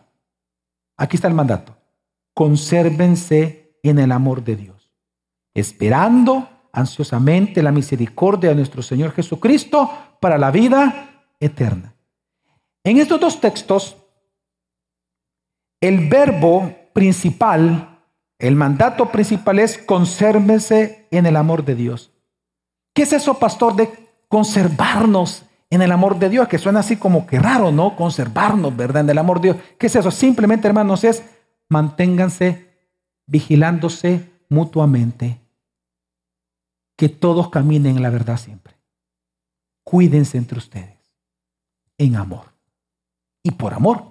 Aquí está el mandato. Consérvense en el amor de Dios, esperando ansiosamente la misericordia de nuestro Señor Jesucristo para la vida eterna. En estos dos textos, el verbo principal, el mandato principal es consérvese en el amor de Dios. ¿Qué es eso, pastor, de conservarnos en el amor de Dios? Que suena así como que raro, ¿no? Conservarnos, ¿verdad? En el amor de Dios. ¿Qué es eso? Simplemente, hermanos, es manténganse vigilándose mutuamente, que todos caminen en la verdad siempre. Cuídense entre ustedes, en amor. Y por amor,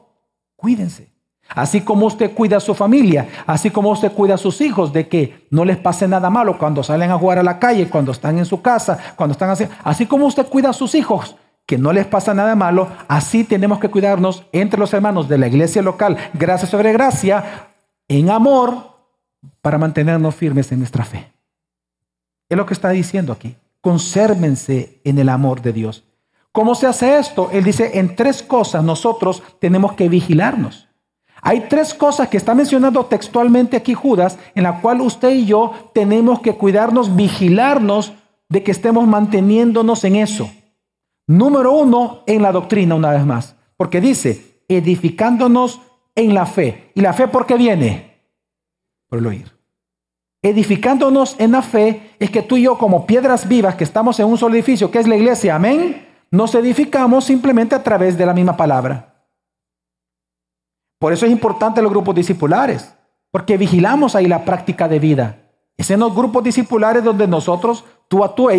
cuídense. Así como usted cuida a su familia, así como usted cuida a sus hijos de que no les pase nada malo cuando salen a jugar a la calle, cuando están en su casa, cuando están así, así como usted cuida a sus hijos, que no les pasa nada malo, así tenemos que cuidarnos entre los hermanos de la iglesia local, gracia sobre gracia, en amor, para mantenernos firmes en nuestra fe. Es lo que está diciendo aquí. Consérvense en el amor de Dios. ¿Cómo se hace esto? Él dice, en tres cosas nosotros tenemos que vigilarnos. Hay tres cosas que está mencionando textualmente aquí Judas, en la cual usted y yo tenemos que cuidarnos, vigilarnos de que estemos manteniéndonos en eso. Número uno, en la doctrina, una vez más. Porque dice, edificándonos en la fe. ¿Y la fe por qué viene? Por el oír. Edificándonos en la fe es que tú y yo como piedras vivas que estamos en un solo edificio, que es la iglesia, amén, nos edificamos simplemente a través de la misma palabra. Por eso es importante los grupos discipulares, porque vigilamos ahí la práctica de vida. Es en los grupos discipulares donde nosotros, tú a tú,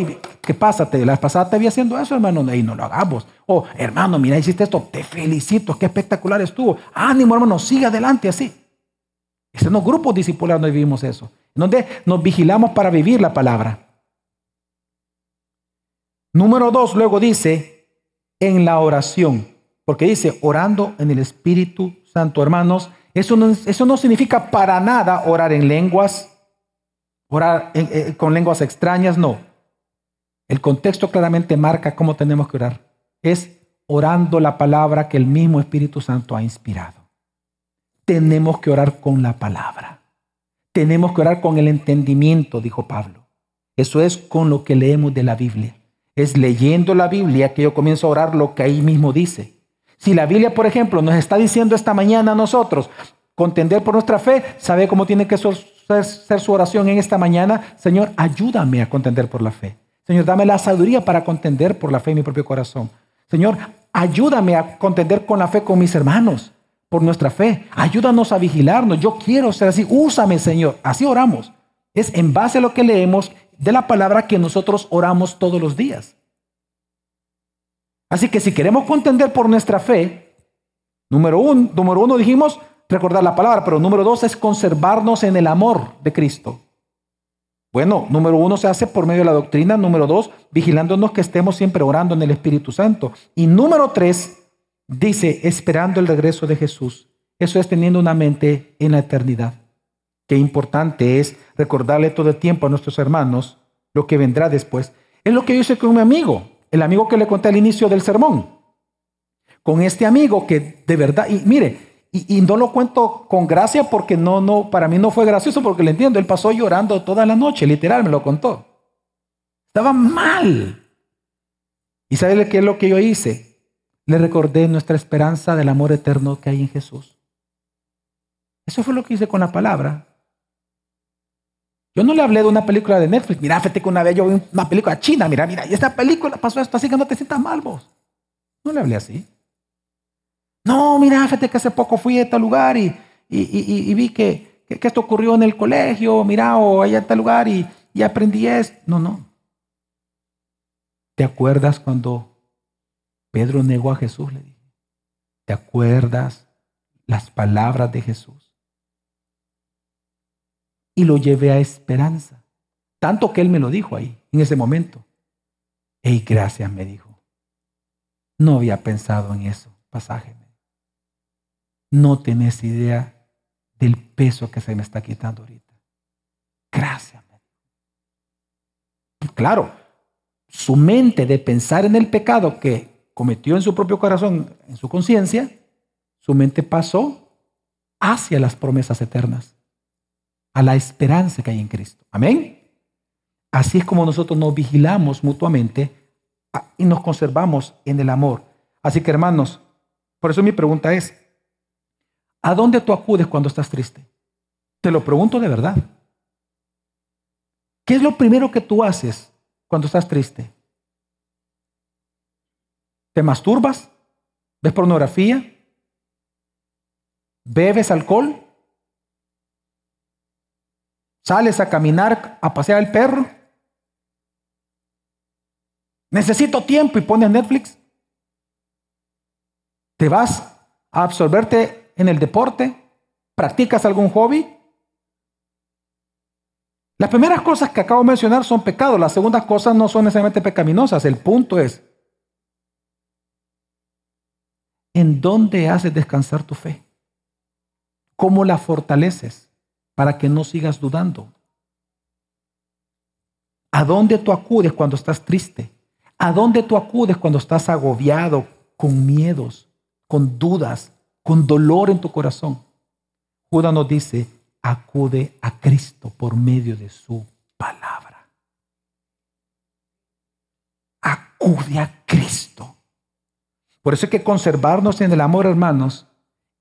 ¿qué pasa? La pasada te vi haciendo eso, hermano, y no lo hagamos. O, hermano, mira, hiciste esto, te felicito, qué espectacular estuvo. Ánimo, hermano, sigue adelante así. Es en los grupos discipulares donde vivimos eso, donde nos vigilamos para vivir la palabra. Número dos, luego dice, en la oración, porque dice, orando en el Espíritu Santo, hermanos, eso no, eso no significa para nada orar en lenguas, orar eh, con lenguas extrañas, no. El contexto claramente marca cómo tenemos que orar. Es orando la palabra que el mismo Espíritu Santo ha inspirado. Tenemos que orar con la palabra. Tenemos que orar con el entendimiento, dijo Pablo. Eso es con lo que leemos de la Biblia. Es leyendo la Biblia que yo comienzo a orar lo que ahí mismo dice. Si la Biblia, por ejemplo, nos está diciendo esta mañana a nosotros, contender por nuestra fe, ¿sabe cómo tiene que ser su oración en esta mañana? Señor, ayúdame a contender por la fe. Señor, dame la sabiduría para contender por la fe en mi propio corazón. Señor, ayúdame a contender con la fe con mis hermanos, por nuestra fe. Ayúdanos a vigilarnos. Yo quiero ser así. Úsame, Señor. Así oramos. Es en base a lo que leemos de la palabra que nosotros oramos todos los días. Así que si queremos contender por nuestra fe, número uno, número uno dijimos recordar la palabra, pero número dos es conservarnos en el amor de Cristo. Bueno, número uno se hace por medio de la doctrina, número dos, vigilándonos que estemos siempre orando en el Espíritu Santo. Y número tres, dice, esperando el regreso de Jesús. Eso es teniendo una mente en la eternidad. Qué importante es recordarle todo el tiempo a nuestros hermanos lo que vendrá después. Es lo que yo hice con mi amigo el amigo que le conté al inicio del sermón. Con este amigo que de verdad, y mire, y, no lo cuento con gracia porque no, no, para mí no fue gracioso porque le entiendo, él pasó llorando toda la noche, literal, me lo contó. Estaba mal. ¿Y sabe qué es lo que yo hice? Le recordé nuestra esperanza del amor eterno que hay en Jesús. Eso fue lo que hice con la palabra. Yo no le hablé de una película de Netflix. Mira, fíjate que una vez yo vi una película china. Mira, mira, y esta película pasó esto, así que no te sientas mal vos. No le hablé así. No, mira, fíjate que hace poco fui a este lugar y, y, vi que, que, esto ocurrió en el colegio. Mira, o allá a este lugar y, y aprendí esto. No, no. ¿Te acuerdas cuando Pedro negó a Jesús? Le dije. ¿Te acuerdas las palabras de Jesús? Y lo llevé a esperanza. Tanto que él me lo dijo ahí, en ese momento. Ey, gracias, me dijo. No había pensado en eso, pasaje. No tenés idea del peso que se me está quitando ahorita. Gracias. Claro, su mente de pensar en el pecado que cometió en su propio corazón, en su conciencia, su mente pasó hacia las promesas eternas a la esperanza que hay en Cristo. Amén. Así es como nosotros nos vigilamos mutuamente ah, y nos conservamos en el amor. Así que hermanos, por eso mi pregunta es, ¿a dónde tú acudes cuando estás triste? Te lo pregunto de verdad. ¿Qué es lo primero que tú haces cuando estás triste? ¿Te masturbas? ¿Ves pornografía? ¿Bebes alcohol? Sales a caminar, a pasear el perro. Necesito tiempo y pones Netflix. Te vas a absorberte en el deporte. ¿Practicas algún hobby? Las primeras cosas que acabo de mencionar son pecados, las segundas cosas no son necesariamente pecaminosas. El punto es, ¿en dónde haces descansar tu fe? ¿Cómo la fortaleces? Para que no sigas dudando. ¿A dónde tú acudes cuando estás triste? ¿A dónde tú acudes cuando estás agobiado, con miedos, con dudas, con dolor en tu corazón? Judas nos dice, acude a Cristo por medio de su palabra. acude a Cristo. Por eso es que conservarnos en el amor, hermanos,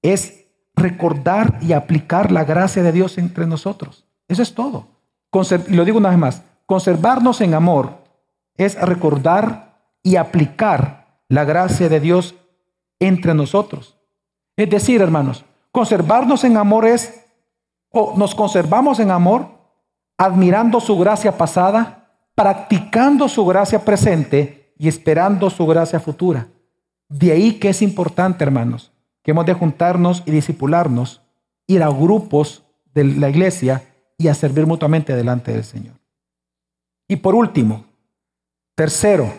es recordar y aplicar la gracia de Dios entre nosotros. Eso es todo. Lo digo una vez más, conservarnos en amor es recordar y aplicar la gracia de Dios entre nosotros. Es decir, hermanos, conservarnos en amor es, o nos conservamos en amor, admirando su gracia pasada, practicando su gracia presente y esperando su gracia futura. De ahí que es importante, hermanos, que hemos de juntarnos y disipularnos, ir a grupos de la iglesia y a servir mutuamente delante del Señor. Y por último, tercero,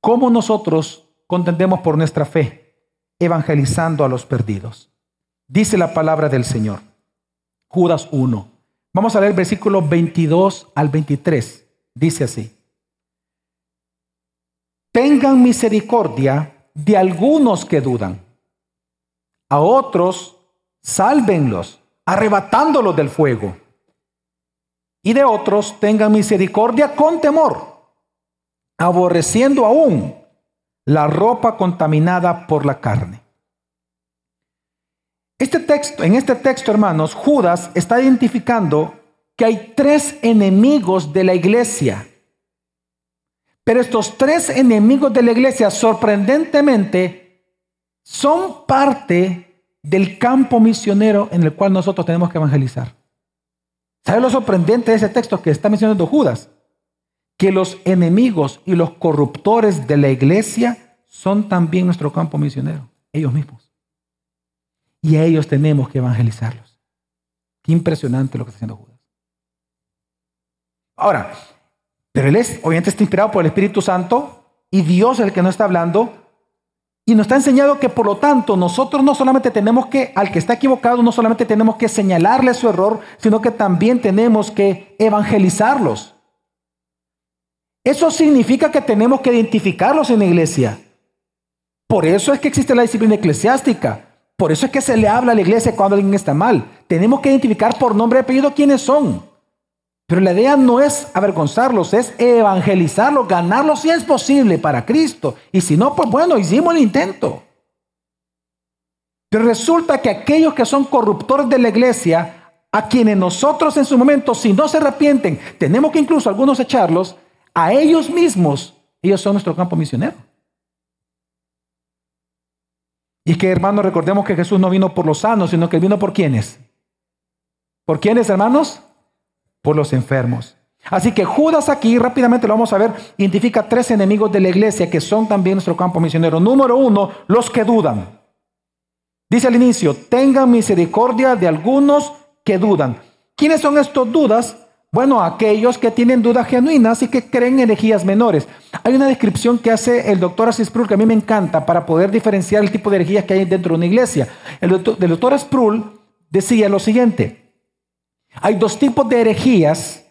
¿cómo nosotros contendemos por nuestra fe evangelizando a los perdidos? Dice la palabra del Señor. Judas 1. Vamos a leer versículos 22 al 23. Dice así. Tengan misericordia de algunos que dudan. A otros, sálvenlos, arrebatándolos del fuego y de otros tengan misericordia con temor, aborreciendo aún la ropa contaminada por la carne. Este texto, en este texto, hermanos, Judas está identificando que hay tres enemigos de la iglesia. Pero estos tres enemigos de la iglesia, sorprendentemente, son parte del campo misionero en el cual nosotros tenemos que evangelizar. ¿Sabe lo sorprendente de ese texto que está mencionando Judas? Que los enemigos y los corruptores de la iglesia son también nuestro campo misionero, ellos mismos. Y a ellos tenemos que evangelizarlos. Qué impresionante lo que está haciendo Judas. Ahora, pero él es, obviamente está inspirado por el Espíritu Santo y Dios el que no está hablando, y nos está enseñado que por lo tanto nosotros no solamente tenemos que, al que está equivocado, no solamente tenemos que señalarle su error, sino que también tenemos que evangelizarlos. Eso significa que tenemos que identificarlos en la iglesia. Por eso es que existe la disciplina eclesiástica. Por eso es que se le habla a la iglesia cuando alguien está mal. Tenemos que identificar por nombre y apellido quiénes son. Pero la idea no es avergonzarlos, es evangelizarlos, ganarlos si es posible para Cristo. Y si no, pues bueno, hicimos el intento. Pero resulta que aquellos que son corruptores de la iglesia, a quienes nosotros en su momento, si no se arrepienten, tenemos que incluso algunos echarlos, a ellos mismos, ellos son nuestro campo misionero. Y es que, hermanos, recordemos que Jesús no vino por los sanos, sino que vino por quienes. ¿Por quiénes, hermanos? Por los enfermos. Así que Judas aquí, rápidamente lo vamos a ver, identifica tres enemigos de la iglesia que son también nuestro campo misionero. Número uno, los que dudan. Dice al inicio, tengan misericordia de algunos que dudan. ¿Quiénes son estos dudas? Bueno, aquellos que tienen dudas genuinas y que creen herejías menores. Hay una descripción que hace el doctor Assis Sproul que a mí me encanta para poder diferenciar el tipo de herejías que hay dentro de una iglesia. El doctor, el decía lo siguiente, hay dos tipos de herejías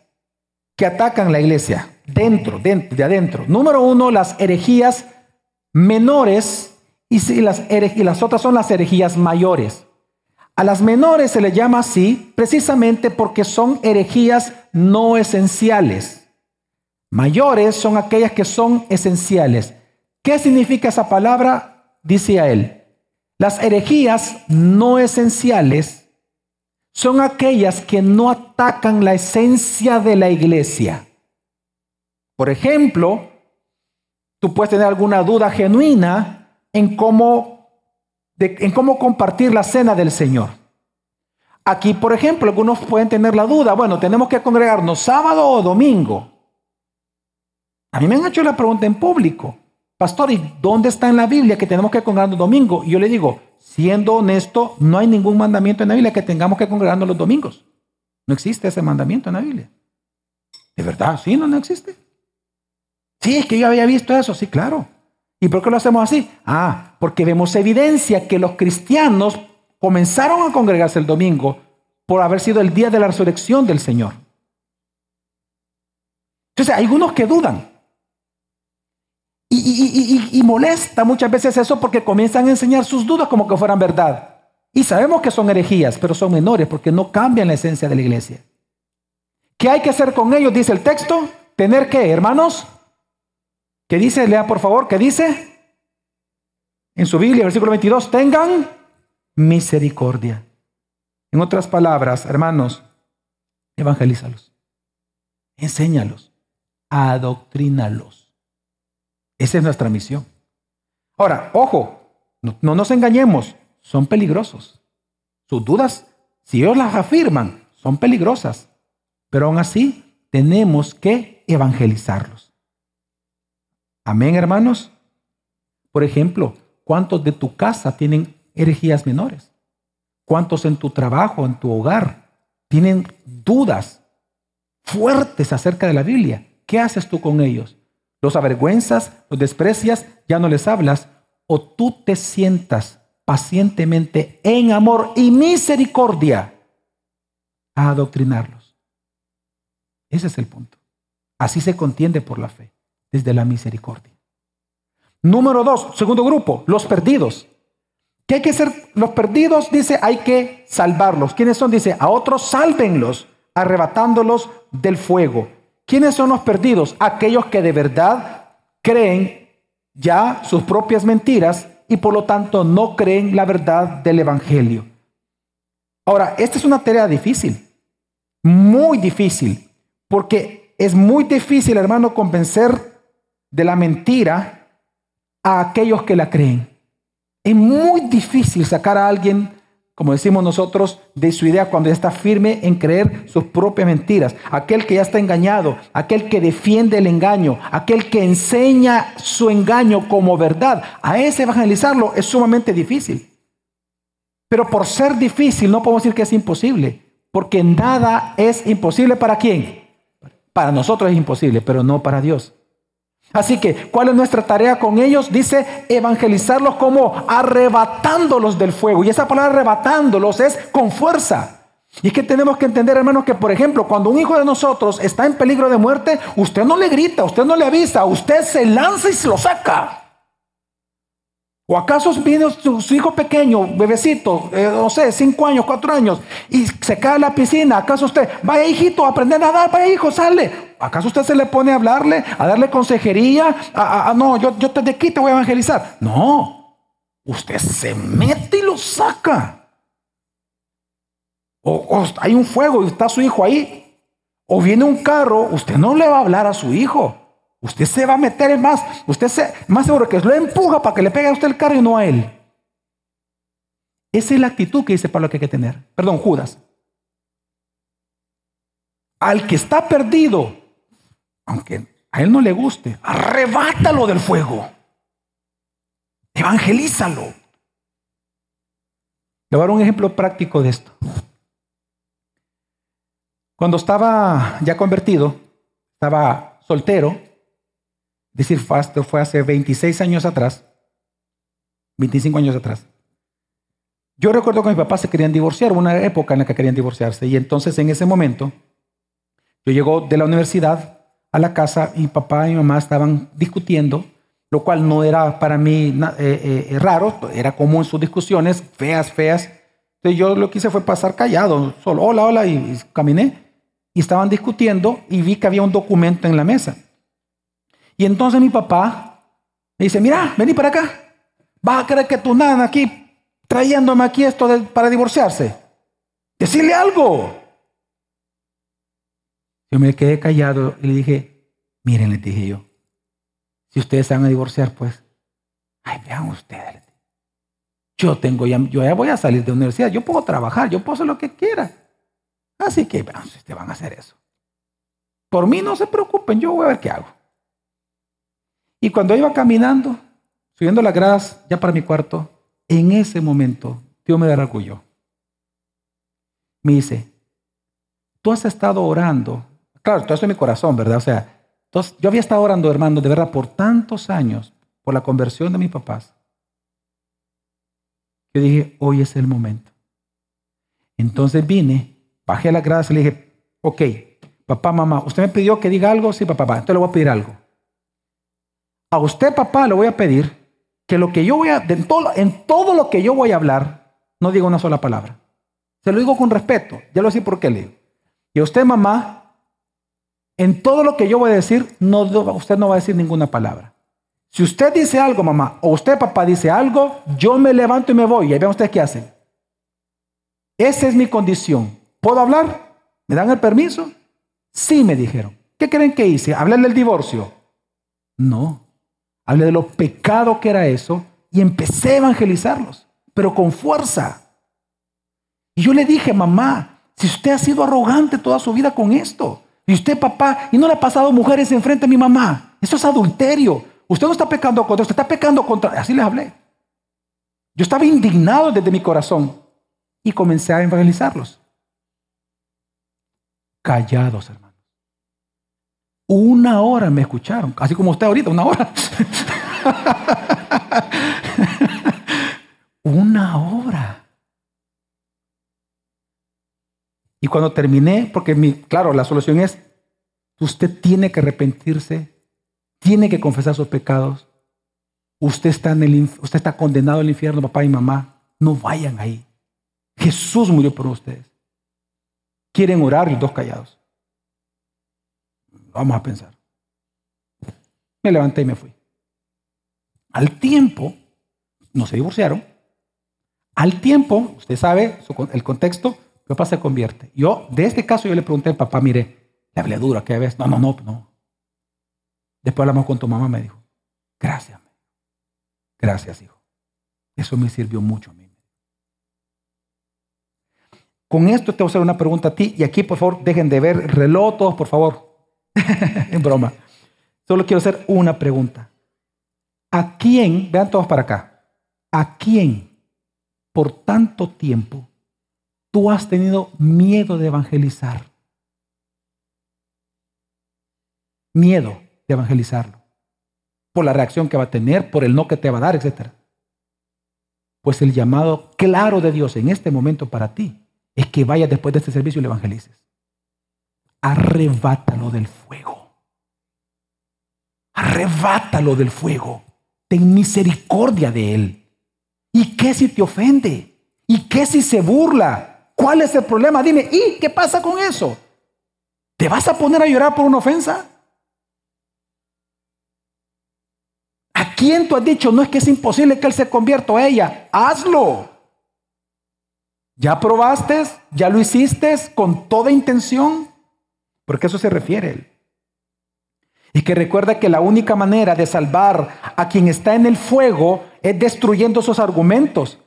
que atacan la iglesia, dentro, de adentro. Número uno, las herejías menores y las, y las otras son las herejías mayores. A las menores se les llama así precisamente porque son herejías no esenciales. Mayores son aquellas que son esenciales. ¿Qué significa esa palabra? Dice a él. Las herejías no esenciales son aquellas que no atacan la esencia de la iglesia. Por ejemplo, tú puedes tener alguna duda genuina en cómo, en cómo compartir la cena del Señor. Aquí, por ejemplo, algunos pueden tener la duda, bueno, tenemos que congregarnos sábado o domingo. A mí me han hecho la pregunta en público, pastor, ¿y dónde está en la Biblia que tenemos que congregarnos domingo? Y yo le digo, siendo honesto, no hay ningún mandamiento en la Biblia que tengamos que congregarnos los domingos. No existe ese mandamiento en la Biblia. ¿De verdad? Sí, no, no existe. Sí, es que yo había visto eso, sí, claro. ¿Y por qué lo hacemos así? Ah, porque vemos evidencia que los cristianos comenzaron a congregarse el domingo por haber sido el día de la resurrección del Señor. Entonces, hay algunos que dudan. Y, molesta muchas veces eso porque comienzan a enseñar sus dudas como que fueran verdad. Y sabemos que son herejías, pero son menores porque no cambian la esencia de la iglesia. ¿Qué hay que hacer con ellos? Dice el texto. ¿Tener qué, hermanos? ¿Qué dice? Lea por favor, ¿qué dice? En su Biblia, versículo 22, tengan misericordia. En otras palabras, hermanos, evangelízalos, enséñalos, adoctrínalos. Esa es nuestra misión. Ahora, ojo, no, no nos engañemos, son peligrosos. Sus dudas, si ellos las afirman, son peligrosas. Pero aún así, tenemos que evangelizarlos. Amén, hermanos. Por ejemplo, ¿cuántos de tu casa tienen herejías menores? ¿Cuántos en tu trabajo, en tu hogar, tienen dudas fuertes acerca de la Biblia? ¿Qué haces tú con ellos? ¿Los avergüenzas? ¿Los desprecias? ¿Ya no les hablas? ¿O tú te sientas pacientemente en amor y misericordia a adoctrinarlos? Ese es el punto. Así se contiende por la fe, desde la misericordia. Número dos, segundo grupo, los perdidos. ¿Qué hay que hacer? Los perdidos, dice, hay que salvarlos. ¿Quiénes son? Dice, a otros sálvenlos, arrebatándolos del fuego. ¿Quiénes son los perdidos? Aquellos que de verdad creen ya sus propias mentiras y por lo tanto no creen la verdad del Evangelio. Ahora, esta es una tarea difícil, muy difícil, porque es muy difícil, hermano, convencer de la mentira a aquellos que la creen. Es muy difícil sacar a alguien, como decimos nosotros, de su idea cuando ya está firme en creer sus propias mentiras. Aquel que ya está engañado, aquel que defiende el engaño, aquel que enseña su engaño como verdad. A ese evangelizarlo es sumamente difícil. Pero por ser difícil no podemos decir que es imposible, porque nada es imposible para quién. Para nosotros es imposible, pero no para Dios. Así que, ¿cuál es nuestra tarea con ellos? Dice evangelizarlos como arrebatándolos del fuego. Y esa palabra arrebatándolos es con fuerza. Y es que tenemos que entender, hermanos, que por ejemplo, cuando un hijo de nosotros está en peligro de muerte, usted no le grita, usted no le avisa, usted se lanza y se lo saca. ¿O acaso viene su, hijo pequeño, bebecito, eh, no sé, cinco años, cuatro años, y se cae en la piscina? ¿Acaso usted, vaya hijito, a aprender a nadar, vaya hijo, sale? ¿Acaso usted se le pone a hablarle, a darle consejería? A, no, yo, yo te de aquí te voy a evangelizar. No, usted se mete y lo saca. o hay un fuego y está su hijo ahí. O viene un carro, usted no le va a hablar a su hijo. Usted se va a meter más. Usted se, más seguro que lo empuja para que le pegue a usted el carro y no a él. Esa es la actitud que dice Pablo que hay que tener. Perdón, Judas. Al que está perdido, aunque a él no le guste, arrebátalo del fuego. Evangelízalo. Le voy a dar un ejemplo práctico de esto. Cuando estaba ya convertido, estaba soltero, decir, esto fue hace 26 años atrás, 25 años atrás. Yo recuerdo que mis papás se querían divorciar, una época en la que querían divorciarse, y entonces en ese momento yo llego de la universidad a la casa y papá y mamá estaban discutiendo, lo cual no era para mí eh, eh, raro, era común sus discusiones, feas, feas. Entonces yo lo que hice fue pasar callado, solo hola, hola, y caminé. Y estaban discutiendo y vi que había un documento en la mesa. Y entonces mi papá me dice, mira, vení para acá. Vas a creer que tu nana aquí, trayéndome aquí esto para divorciarse. Decirle algo. Yo me quedé callado y le dije, miren, le dije yo, si ustedes se van a divorciar, pues, ay, vean ustedes. Yo tengo ya, yo ya voy a salir de universidad, yo puedo trabajar, yo puedo hacer lo que quiera. Así que, vean, si ustedes van a hacer eso. Por mí no se preocupen, yo voy a ver qué hago. Y cuando iba caminando, subiendo las gradas ya para mi cuarto, en ese momento Dios me orgullo. Me dice, tú has estado orando. Claro, todo esto en mi corazón, ¿verdad? O sea, yo había estado orando, hermano, de verdad, por tantos años, por la conversión de mis papás. Yo dije, hoy es el momento. Entonces vine, bajé a las gradas y le dije, ok, papá, mamá, ¿usted me pidió que diga algo? Sí, papá, entonces le voy a pedir algo. A usted, papá, le voy a pedir que lo que yo voy a, en todo, en todo lo que yo voy a hablar, no diga una sola palabra. Se lo digo con respeto. Ya lo sé por qué le digo. Y a usted, mamá, en todo lo que yo voy a decir, no, usted no va a decir ninguna palabra. Si usted dice algo, mamá, o usted, papá, dice algo, yo me levanto y me voy. Y ven ustedes qué hacen. Esa es mi condición. ¿Puedo hablar? ¿Me dan el permiso? Sí, me dijeron. ¿Qué creen que hice? ¿Hablar del divorcio? No. Hablé de lo pecado que era eso y empecé a evangelizarlos, pero con fuerza. Y yo le dije, mamá, si usted ha sido arrogante toda su vida con esto, y usted, papá, y no le ha pasado mujeres enfrente a mi mamá, eso es adulterio. Usted no está pecando contra, usted está pecando contra. Así les hablé. Yo estaba indignado desde mi corazón y comencé a evangelizarlos. Callados, hermanos. Una hora me escucharon, así como usted ahorita, una hora. una hora. Y cuando terminé, porque claro, la solución es, usted tiene que arrepentirse, tiene que confesar sus pecados. Usted está, en el, usted está condenado al infierno, papá y mamá. No vayan ahí. Jesús murió por ustedes. Quieren orar y dos callados. Vamos a pensar. Me levanté y me fui. Al tiempo, no se divorciaron. Al tiempo, usted sabe el contexto, mi papá se convierte. Yo, de este caso, yo le pregunté al papá, mire, le hablé duro aquella vez. No, no, no, no. Después hablamos con tu mamá, me dijo, gracias. Gracias, hijo. Eso me sirvió mucho a mí. Con esto te voy a hacer una pregunta a ti y aquí por favor dejen de ver reloj todos, por favor. en broma. Solo quiero hacer una pregunta. ¿A quién, vean todos para acá, a quién por tanto tiempo tú has tenido miedo de evangelizar? Miedo de evangelizarlo. Por la reacción que va a tener, por el no que te va a dar, etc. Pues el llamado claro de Dios en este momento para ti es que vayas después de este servicio y le evangelices. Arrebátalo del fuego. Arrebátalo del fuego. Ten misericordia de él. ¿Y qué si te ofende? ¿Y qué si se burla? ¿Cuál es el problema? Dime, ¿y qué pasa con eso? ¿Te vas a poner a llorar por una ofensa? ¿A quién tú has dicho? No es que es imposible que él se convierta a ella. Hazlo. ¿Ya probaste? ¿Ya lo hiciste con toda intención? Porque eso se refiere él. Y que recuerda que la única manera de salvar a quien está en el fuego es destruyendo esos argumentos.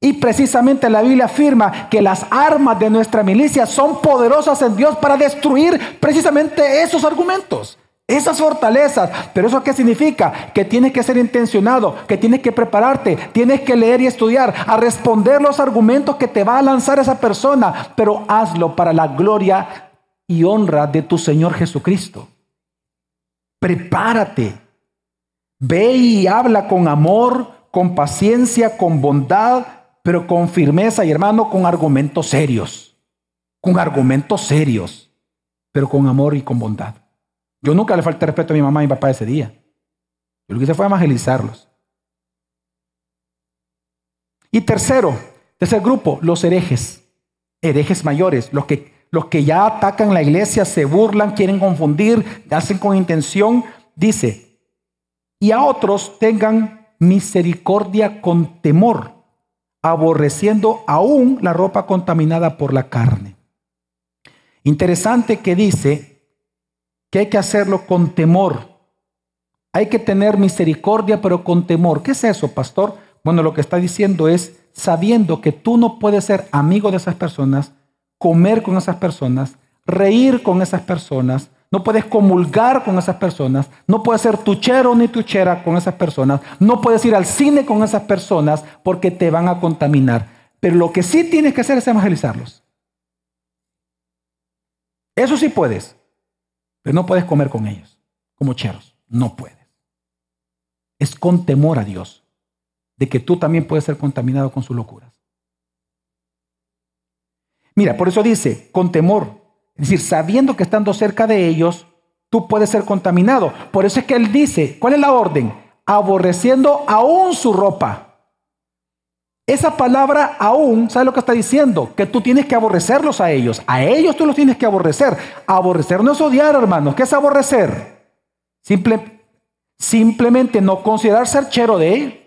Y precisamente la Biblia afirma que las armas de nuestra milicia son poderosas en Dios para destruir precisamente esos argumentos. Esas fortalezas, pero eso qué significa? Que tienes que ser intencionado, que tienes que prepararte, tienes que leer y estudiar, a responder los argumentos que te va a lanzar esa persona, pero hazlo para la gloria y honra de tu Señor Jesucristo. Prepárate, ve y habla con amor, con paciencia, con bondad, pero con firmeza y hermano, con argumentos serios, con argumentos serios, pero con amor y con bondad. Yo nunca le falté respeto a mi mamá y mi papá ese día. Yo lo que hice fue evangelizarlos. Y tercero, tercer grupo, los herejes. Herejes mayores, los que, los que ya atacan la iglesia, se burlan, quieren confundir, hacen con intención. Dice, y a otros tengan misericordia con temor, aborreciendo aún la ropa contaminada por la carne. Interesante que dice, que hay que hacerlo con temor. Hay que tener misericordia, pero con temor. ¿Qué es eso, pastor? Bueno, lo que está diciendo es sabiendo que tú no puedes ser amigo de esas personas, comer con esas personas, reír con esas personas, no puedes comulgar con esas personas, no puedes ser tuchero ni tuchera con esas personas, no puedes ir al cine con esas personas porque te van a contaminar. Pero lo que sí tienes que hacer es evangelizarlos. Eso sí puedes. Pero no puedes comer con ellos, como cheros. No puedes. Es con temor a Dios, de que tú también puedes ser contaminado con sus locuras. Mira, por eso dice, con temor. Es decir, sabiendo que estando cerca de ellos, tú puedes ser contaminado. Por eso es que él dice, ¿cuál es la orden? Aborreciendo aún su ropa. Esa palabra aún, ¿sabes lo que está diciendo? Que tú tienes que aborrecerlos a ellos. A ellos tú los tienes que aborrecer. Aborrecer no es odiar, hermanos. ¿Qué es aborrecer? Simple, simplemente no considerar ser chero de él.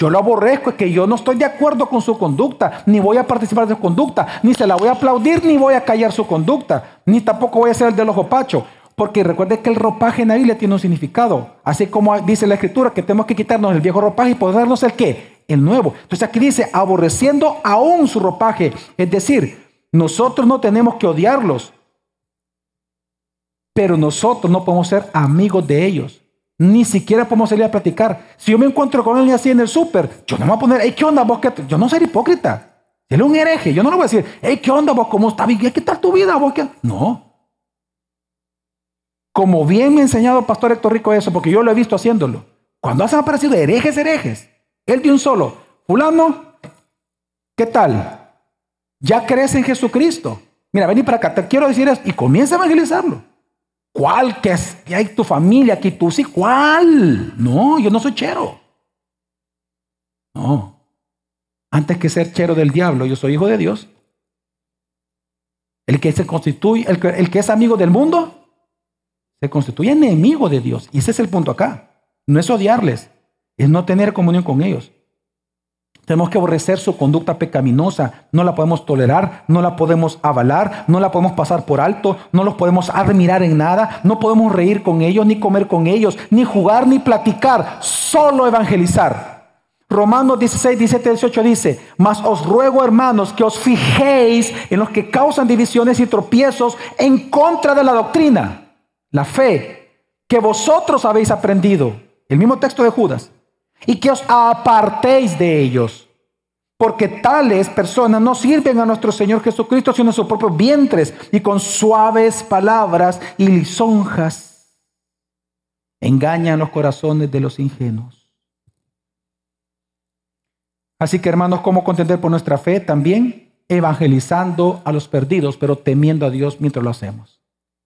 Yo lo aborrezco, es que yo no estoy de acuerdo con su conducta, ni voy a participar de su conducta, ni se la voy a aplaudir, ni voy a callar su conducta, ni tampoco voy a ser el de los opachos. Porque recuerde que el ropaje en la Biblia tiene un significado. Así como dice la Escritura que tenemos que quitarnos el viejo ropaje y ponernos el qué? El nuevo. Entonces aquí dice, aborreciendo aún su ropaje. Es decir, nosotros no tenemos que odiarlos, pero nosotros no podemos ser amigos de ellos. Ni siquiera podemos salir a platicar. Si yo me encuentro con él así en el súper, yo no me voy a poner, hey, ¿qué onda vos? Yo no soy hipócrita. Él es un hereje. Yo no le voy a decir, hey, ¿qué onda vos? ¿Cómo está? ¿Qué tal tu vida vos? No. Como bien me ha enseñado el pastor Héctor Rico eso, porque yo lo he visto haciéndolo. Cuando hacen aparecido herejes, herejes, él de un solo, fulano, ¿qué tal? Ya crees en Jesucristo. Mira, vení para acá, te quiero decir eso, y comienza a evangelizarlo. ¿Cuál? Que, es, que hay tu familia, que tú sí, ¿cuál? No, yo no soy chero. No. Antes que ser chero del diablo, yo soy hijo de Dios. El que se constituye, el que, el que es amigo del mundo, se constituye enemigo de Dios. Y ese es el punto acá. No es odiarles, es no tener comunión con ellos. Tenemos que aborrecer su conducta pecaminosa. No la podemos tolerar, no la podemos avalar, no la podemos pasar por alto, no los podemos admirar en nada, no podemos reír con ellos, ni comer con ellos, ni jugar, ni platicar, solo evangelizar. Romanos 16, 17, 18 dice, mas os ruego hermanos que os fijéis en los que causan divisiones y tropiezos en contra de la doctrina, la fe, que vosotros habéis aprendido. El mismo texto de Judas y que os apartéis de ellos. Porque tales personas no sirven a nuestro Señor Jesucristo, sino a sus propios vientres y con suaves palabras y lisonjas engañan los corazones de los ingenuos. Así que hermanos, ¿cómo contender por nuestra fe? También evangelizando a los perdidos, pero temiendo a Dios mientras lo hacemos.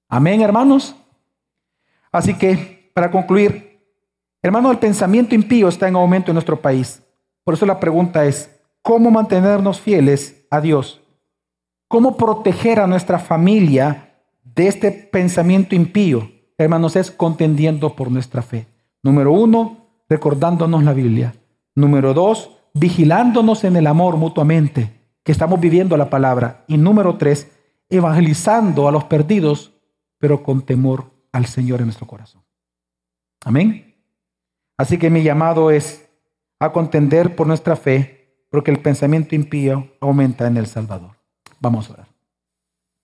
Amén, hermanos. Así que, para concluir, Hermano, el pensamiento impío está en aumento en nuestro país. Por eso la pregunta es, ¿cómo mantenernos fieles a Dios? ¿Cómo proteger a nuestra familia de este pensamiento impío? Hermanos, es contendiendo por nuestra fe. Número uno, recordándonos la Biblia. Número dos, vigilándonos en el amor mutuamente, que estamos viviendo la palabra. Y número tres, evangelizando a los perdidos, pero con temor al Señor en nuestro corazón. Amén. Así que mi llamado es a contender por nuestra fe, porque el pensamiento impío aumenta en El Salvador. Vamos a orar.